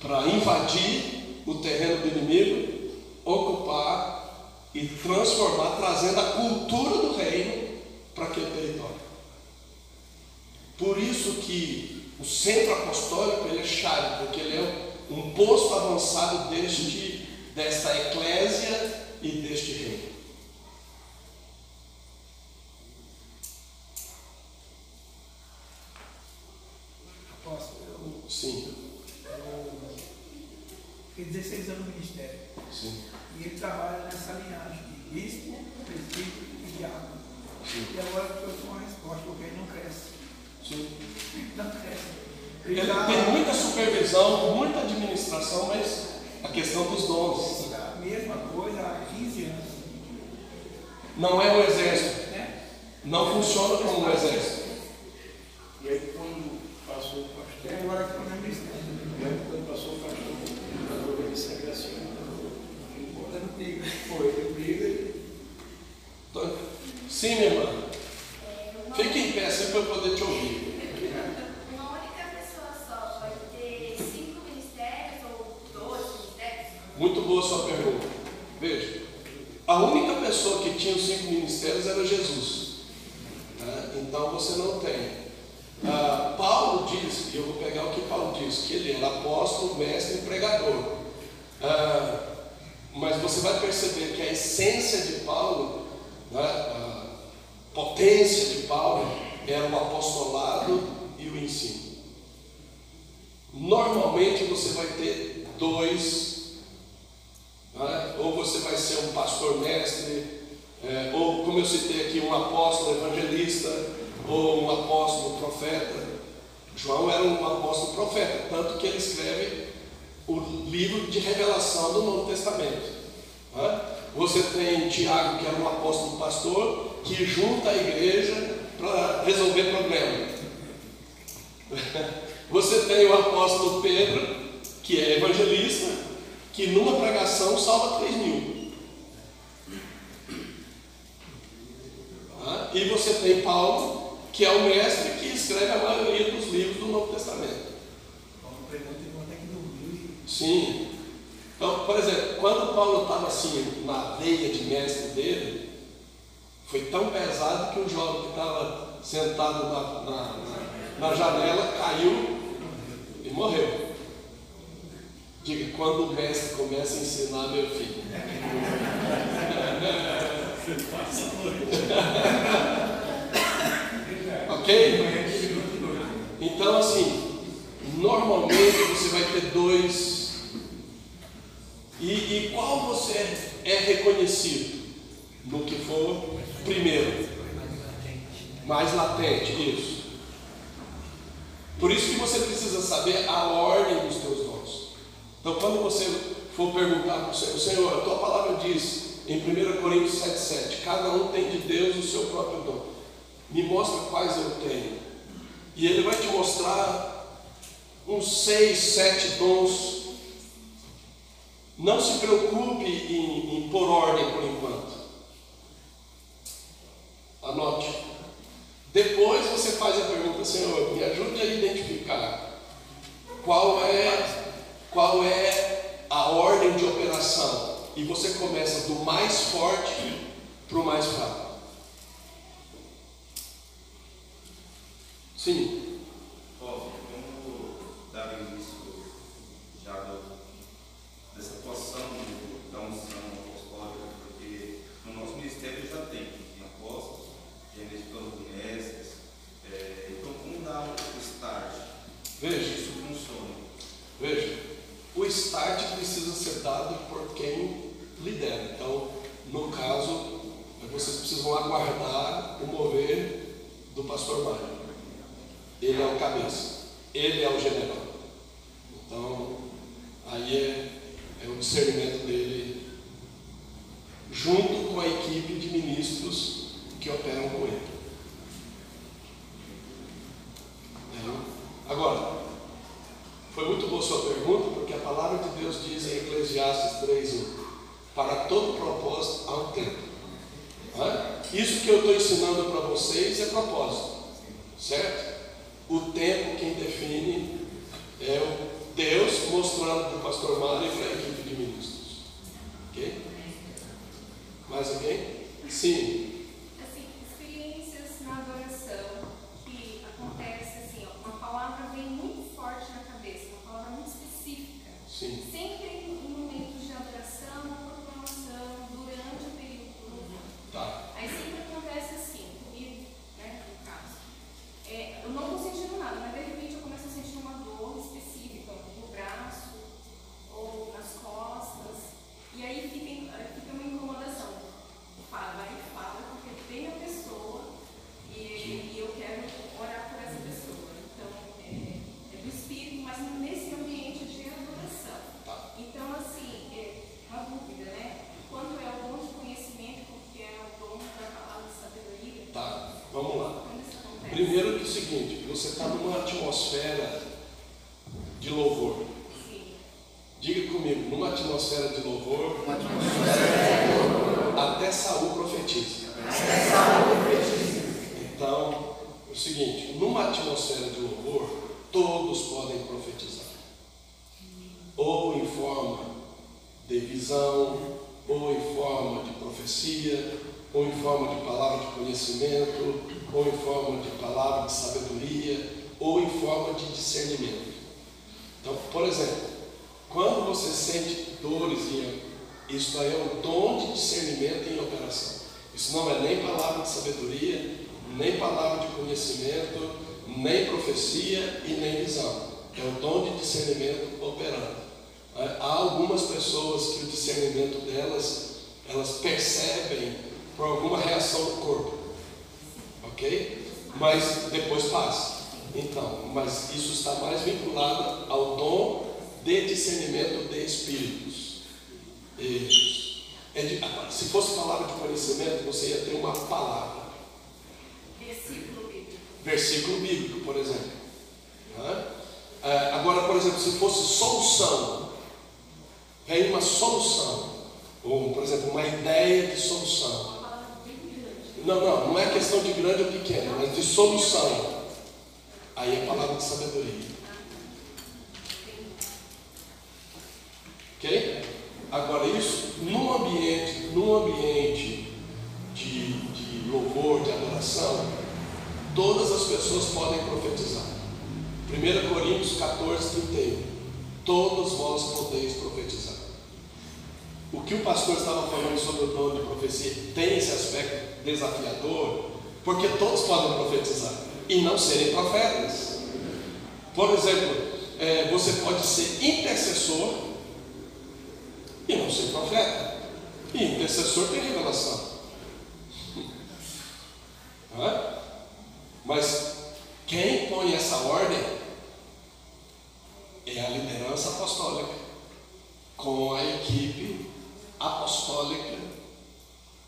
Para invadir o terreno do inimigo, ocupar e transformar, trazendo a cultura do reino para aquele território. Por isso que o centro apostólico ele é chave, porque ele é um posto avançado deste, desta eclésia e deste reino. Apóstolo, eu, Sim, eu fiquei 16 anos no ministério. sim, E ele trabalha nessa linhagem de bispo, presbítero e sim, E agora eu estou uma resposta, porque ele não cresce. Ele tem muita supervisão, muita administração, mas a questão dos dons a mesma coisa há 15 anos. não é um exército, Né? não funciona como um exército. E aí quando passou o pastor, agora que eu não ministério. e aí quando passou o pastor, a obediência assim, Dando briga. foi, ele briga Sim, minha irmã. Fique em pé sempre para eu poder te ouvir. Uma única pessoa só pode ter cinco ministérios ou dois ministérios? Muito boa sua pergunta. Veja, a única pessoa que tinha os cinco ministérios era Jesus. né? Então você não tem. Ah, Paulo diz, e eu vou pegar o que Paulo diz, que ele era apóstolo, mestre e pregador. Ah, mas você vai perceber que a essência de Paulo, né, potência de Paulo, era o apostolado e o ensino. Normalmente você vai ter dois né? ou você vai ser um pastor mestre, é, ou como eu citei aqui, um apóstolo evangelista, ou um apóstolo profeta. João era um apóstolo profeta, tanto que ele escreve o livro de revelação do Novo Testamento. né? Você tem Tiago, que era um apóstolo pastor, que junta a igreja para resolver problemas. Você tem o apóstolo Pedro, que é evangelista, que numa pregação salva 3 mil. Ah, E você tem Paulo, que é o mestre que escreve a maioria dos livros do Novo Testamento. Paulo pregou, teve até que dormiu Sim. Então, por exemplo, quando Paulo estava assim na veia de mestre dele, foi tão pesado que o jovem que estava sentado na, na, na- janela caiu e morreu. Diga, quando o mestre começa a ensinar meu filho. ok? Então, assim, normalmente você vai ter dois. E, e qual você é reconhecido? No que for primeiro. Mais latente, isso. Por isso que você precisa saber a ordem dos teus dons. Então, quando você for perguntar para o Senhor, Senhor, a tua palavra diz em 1 Coríntios 7,7: cada um tem de Deus o seu próprio dom. Me mostra quais eu tenho. E Ele vai te mostrar uns seis, sete dons. Não se preocupe em, em pôr ordem por enquanto. Anote. Depois você faz a pergunta, Senhor, me ajude a identificar qual é, qual é a ordem de operação. E você começa do mais forte para o mais fraco. Sim. Como dar início já dessa do- da unção apostólica, porque no nosso ministério já tem, editores de mestres, é, então como dar o start? Veja. Isso funciona. Veja, o start precisa ser dado por quem lidera. Então, no caso, vocês precisam aguardar o mover do pastor Mário. Ele é o cabeça, ele é o general. Então, aí é, é o discernimento dele, junto com a equipe de ministros que operam com ele. É. Agora, foi muito boa sua pergunta, porque a palavra de Deus diz em Eclesiastes 3:1: Para todo propósito há um tempo. Isso que eu estou ensinando para vocês é propósito, certo? O tempo quem define é o Deus mostrando para o pastor Mário e para a equipe de ministros. Ok? Mais alguém? Sim. 14, 31. Todos vós podeis profetizar. O que o pastor estava falando sobre o dom de profecia tem esse aspecto desafiador, porque todos podem profetizar e não serem profetas. Por exemplo, eh, você pode ser intercessor e não ser profeta. E intercessor tem revelação. É? Mas quem põe essa ordem é a liderança apostólica, com a equipe apostólica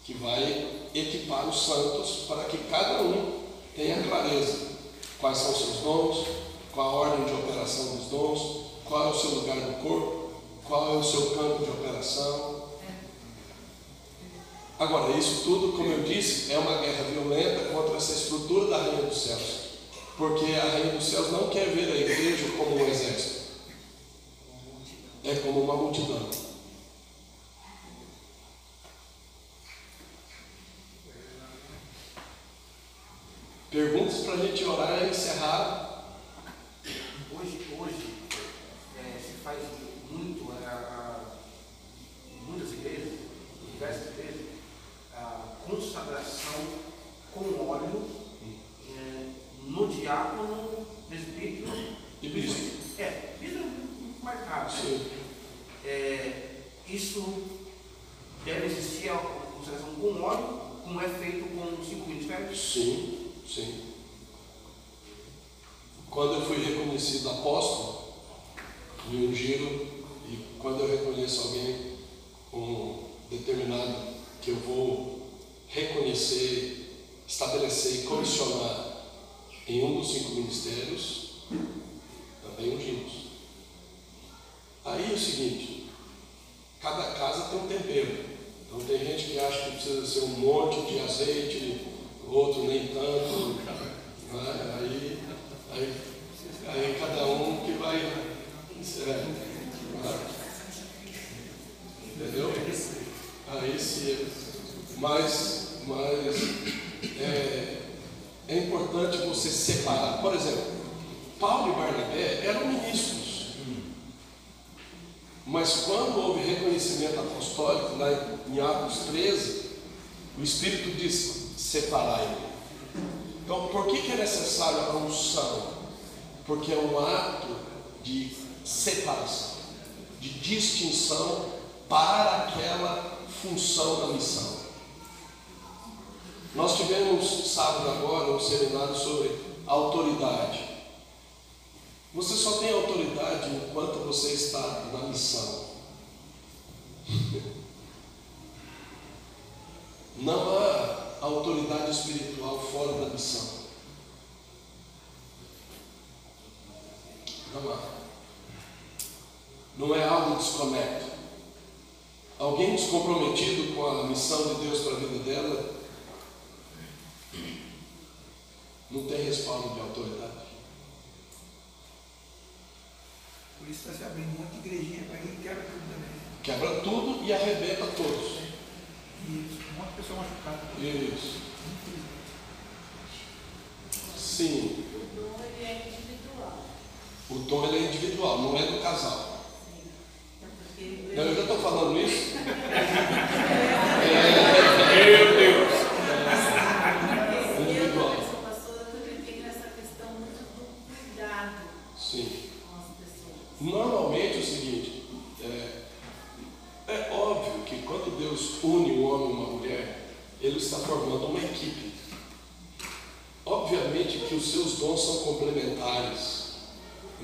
que vai equipar os santos para que cada um tenha clareza quais são os seus dons, qual a ordem de operação dos dons, qual é o seu lugar no corpo, qual é o seu campo de operação. Agora, isso tudo, como eu disse, é uma guerra violenta contra essa estrutura da Rainha dos Céus. Porque a Rainha dos Céus não quer ver a igreja como um exército, é como uma multidão. Perguntas para a gente orar e encerrar. Hoje, hoje é, se faz muito, é, a- em muitas igrejas, em diversas igrejas, a consagração com óleo é, no diácono, presbítero E bispo. É, muito marcado. Sim. É, isso deve existir a consagração com óleo, como é feito com os cinco ministérios? Sim, sim. Quando eu fui reconhecido apóstolo, me ungiram e quando eu reconheço alguém um determinado que eu vou reconhecer, estabelecer e comissionar em um dos cinco ministérios, também ungimos. Aí é o seguinte, cada casa tem um tempero. Então tem gente que acha que precisa ser um monte de azeite, outro nem tanto. né? Aí, aí, aí cada um que vai. É, né? Entendeu? Aí se. Mas, mas é, é importante você separar. Por exemplo, Paulo e Barnabé eram ministros. Mas quando houve reconhecimento apostólico, lá em Atos 13, o Espírito disse: separai. Então, por que, que é necessário a unção? Porque é um ato de separação, de distinção para aquela função da missão. Nós tivemos sábado agora um seminário sobre autoridade. Você só tem autoridade enquanto você está na missão. Não há autoridade espiritual fora da missão. Não há. Não é algo desconecto. Alguém descomprometido com a missão de Deus para a vida dela não tem respaldo de autoridade. Por isso está se abrindo um monte de igrejinha para quem quebra tudo também. Quebra tudo e arrebenta todos. E um monte de pessoa machucada. Isso. Sim, O dom ele é individual. o dom ele é individual, não é do casal. Porque Não, eu já estou falando isso. Meu Deus. eu, Individual. como sou pastora, também tenho essa questão muito do cuidado Sim. com as pessoas. Normalmente é o seguinte, é, é óbvio que quando Deus une um homem e uma mulher, Ele está formando uma equipe. Obviamente que os seus dons são complementares,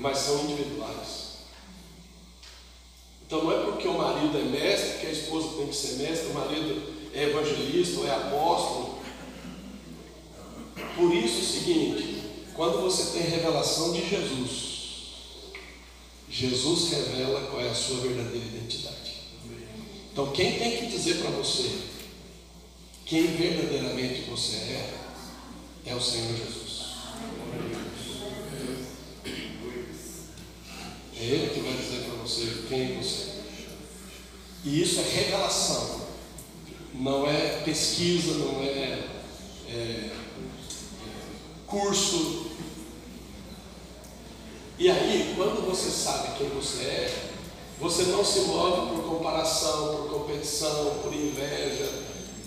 mas são individuais. Então não é porque o marido é mestre que a esposa tem que ser mestre, o marido é evangelista ou é apóstolo. Por isso é o seguinte, quando você tem revelação de Jesus, Jesus revela qual é a sua verdadeira identidade. Então, quem tem que dizer para você quem verdadeiramente você é, é o Senhor Jesus. É Ele que vai dizer para você quem você é. E isso é revelação, não é pesquisa, não é, é, é curso, e aí, quando você sabe quem você é, você não se move por comparação, por competição, por inveja,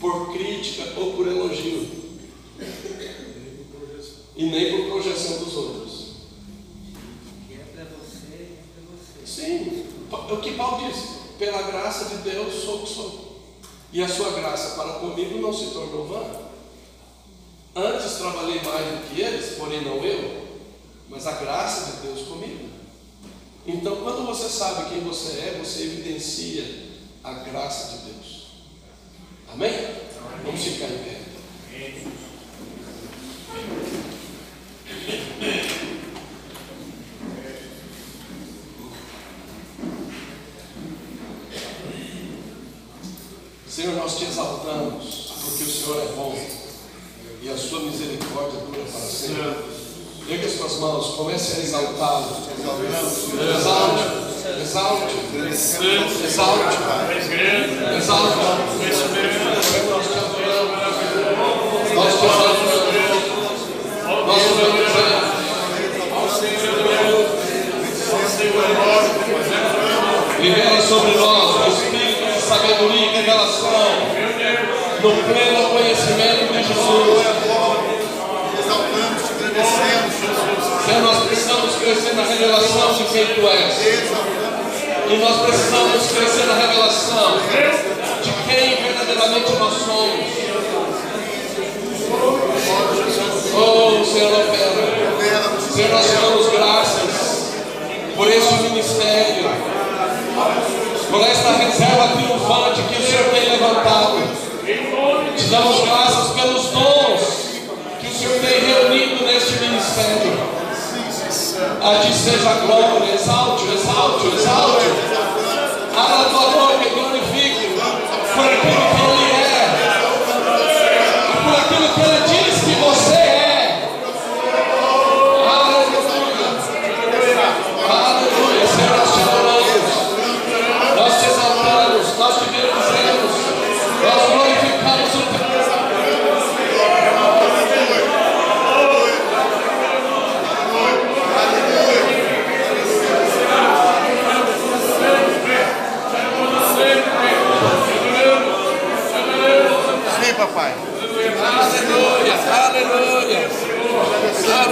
por crítica ou por elogio. E nem por projeção dos outros. Que é para você, é para você. Sim, o que Paulo disse: pela graça de Deus sou o que sou. E a sua graça para comigo não se tornou vã. Antes trabalhei mais do que eles, porém não eu, mas a graça de Deus comigo. Então, quando você sabe quem você é, você evidencia a graça de Deus. Amém? Vamos ficar em pé. Senhor, nós te exaltamos, porque o Senhor é bom e a sua misericórdia dura para sempre. Ergue as suas mãos, comece a exaltá-lo. Exalte, exalte, exalte, exalte. Nós te adoramos, nós te exaltamos, nós te bendizemos. Revela sobre nós o espírito de sabedoria e revelação, no pleno conhecimento de Jesus. Senhor, nós precisamos crescer na revelação de quem Tu és. E nós precisamos crescer na revelação de quem verdadeiramente nós somos. Oh, Senhor, opera. Senhor, nós damos graças por este ministério, por esta reserva triunfante que o Senhor tem levantado. Damos graças pelos dons que o Senhor tem reunido neste ministério. A ti seja glória, exalte, exalte, exalte. Abra a tua boca e glorifique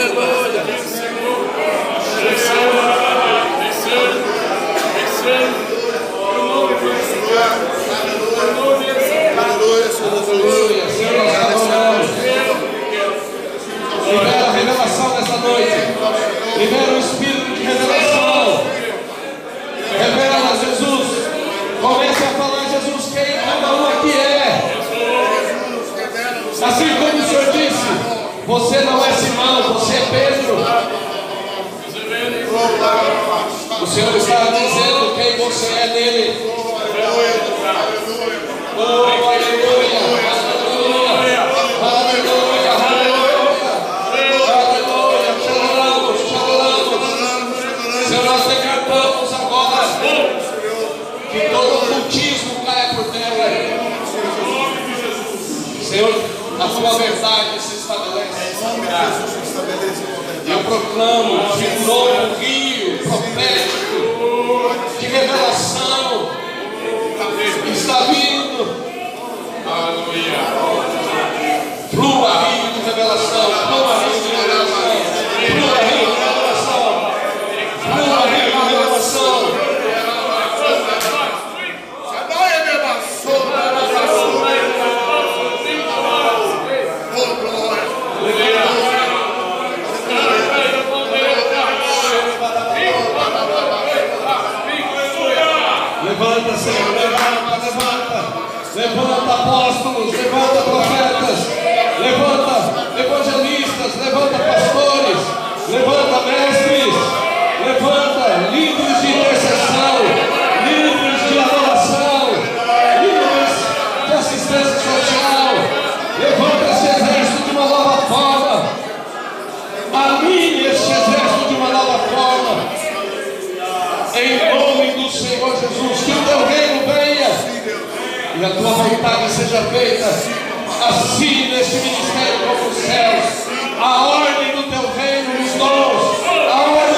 Hallelujah. Senhor está dizendo quem você é nele. Oh, aleluia. que a tua vontade seja feita assim neste ministério como os céus, a ordem do teu reino nos dons, a ordem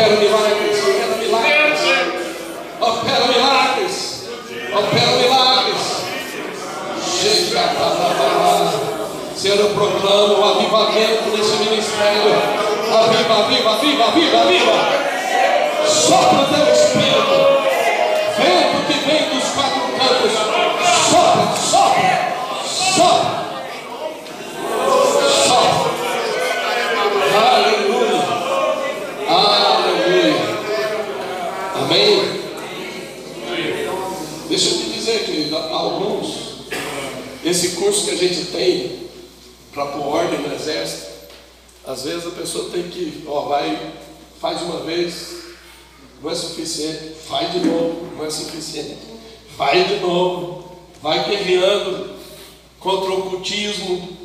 Opera milagres, opera milagres. Opera milagres. Opera milagres. Chega a Senhor, eu proclamo o avivamento desse ministério. Aviva, viva, viva, viva, viva. Sopra teu espírito. Vento que vem dos quatro cantos. Sopra, sopra, sopra. Esse curso que a gente tem para pôr ordem no exército, às vezes a pessoa tem que, ó, vai, faz uma vez, não é suficiente, faz de novo, não é suficiente, faz de novo, vai guerreando contra o ocultismo,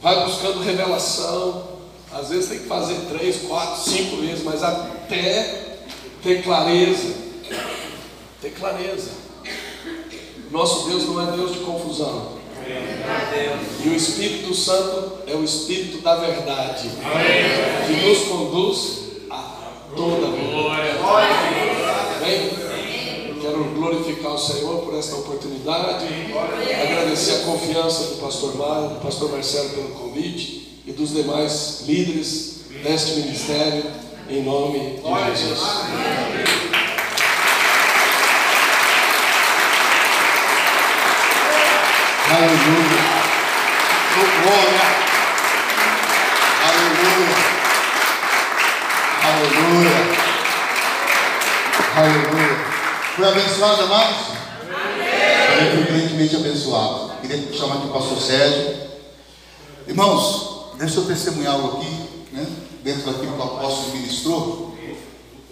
vai buscando revelação, às vezes tem que fazer três, quatro, cinco vezes, mas até ter clareza, ter clareza. Nosso Deus não é Deus de confusão. E o Espírito Santo é o Espírito da verdade, que nos conduz a toda a verdade. Amém? Quero glorificar o Senhor por esta oportunidade, agradecer a confiança do pastor Mário, do pastor Marcelo pelo convite e dos demais líderes deste ministério, em nome de Jesus. Aleluia. Oh, glória. Aleluia. Aleluia. Aleluia. Foi abençoado, amados? Amém. Foi grandemente abençoado. Queria chamar aqui o pastor Sérgio. Irmãos, deixa eu testemunhar algo aqui, né? Dentro daquilo que o apóstolo ministrou.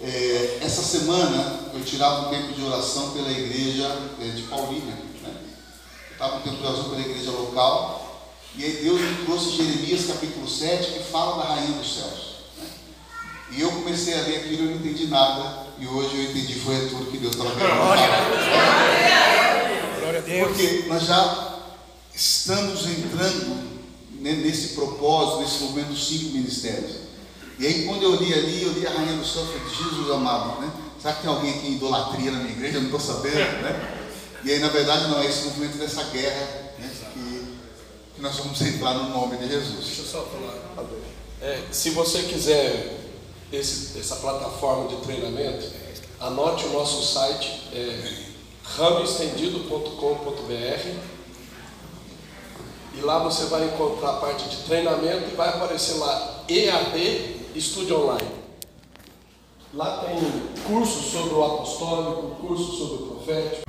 É, essa semana eu tirava um tempo de oração pela igreja é, de Paulínia. Né? estava com tempo de oração pela igreja local, e aí Deus me trouxe Jeremias capítulo 7, que fala da rainha dos céus. né? E eu comecei a ler aquilo e eu não entendi nada, e hoje eu entendi, foi tudo que Deus estava querendo falar. Glória a Deus. Porque nós já estamos entrando ne- nesse propósito, nesse momento dos cinco ministérios. E aí quando eu li ali, eu li a rainha dos céus, eu falei, Jesus amado, né? Será que tem alguém aqui em idolatria na minha igreja? Eu não estou sabendo, né? E aí, na verdade, não, é esse movimento dessa guerra né, que, que nós vamos entrar no nome de Jesus. Deixa eu só falar. É, se você quiser esse- essa plataforma de treinamento, anote o nosso site, é ramoestendido.com.br e lá você vai encontrar a parte de treinamento e vai aparecer lá EAD Estúdio Online. Lá tem curso sobre o apostólico, curso sobre o profético,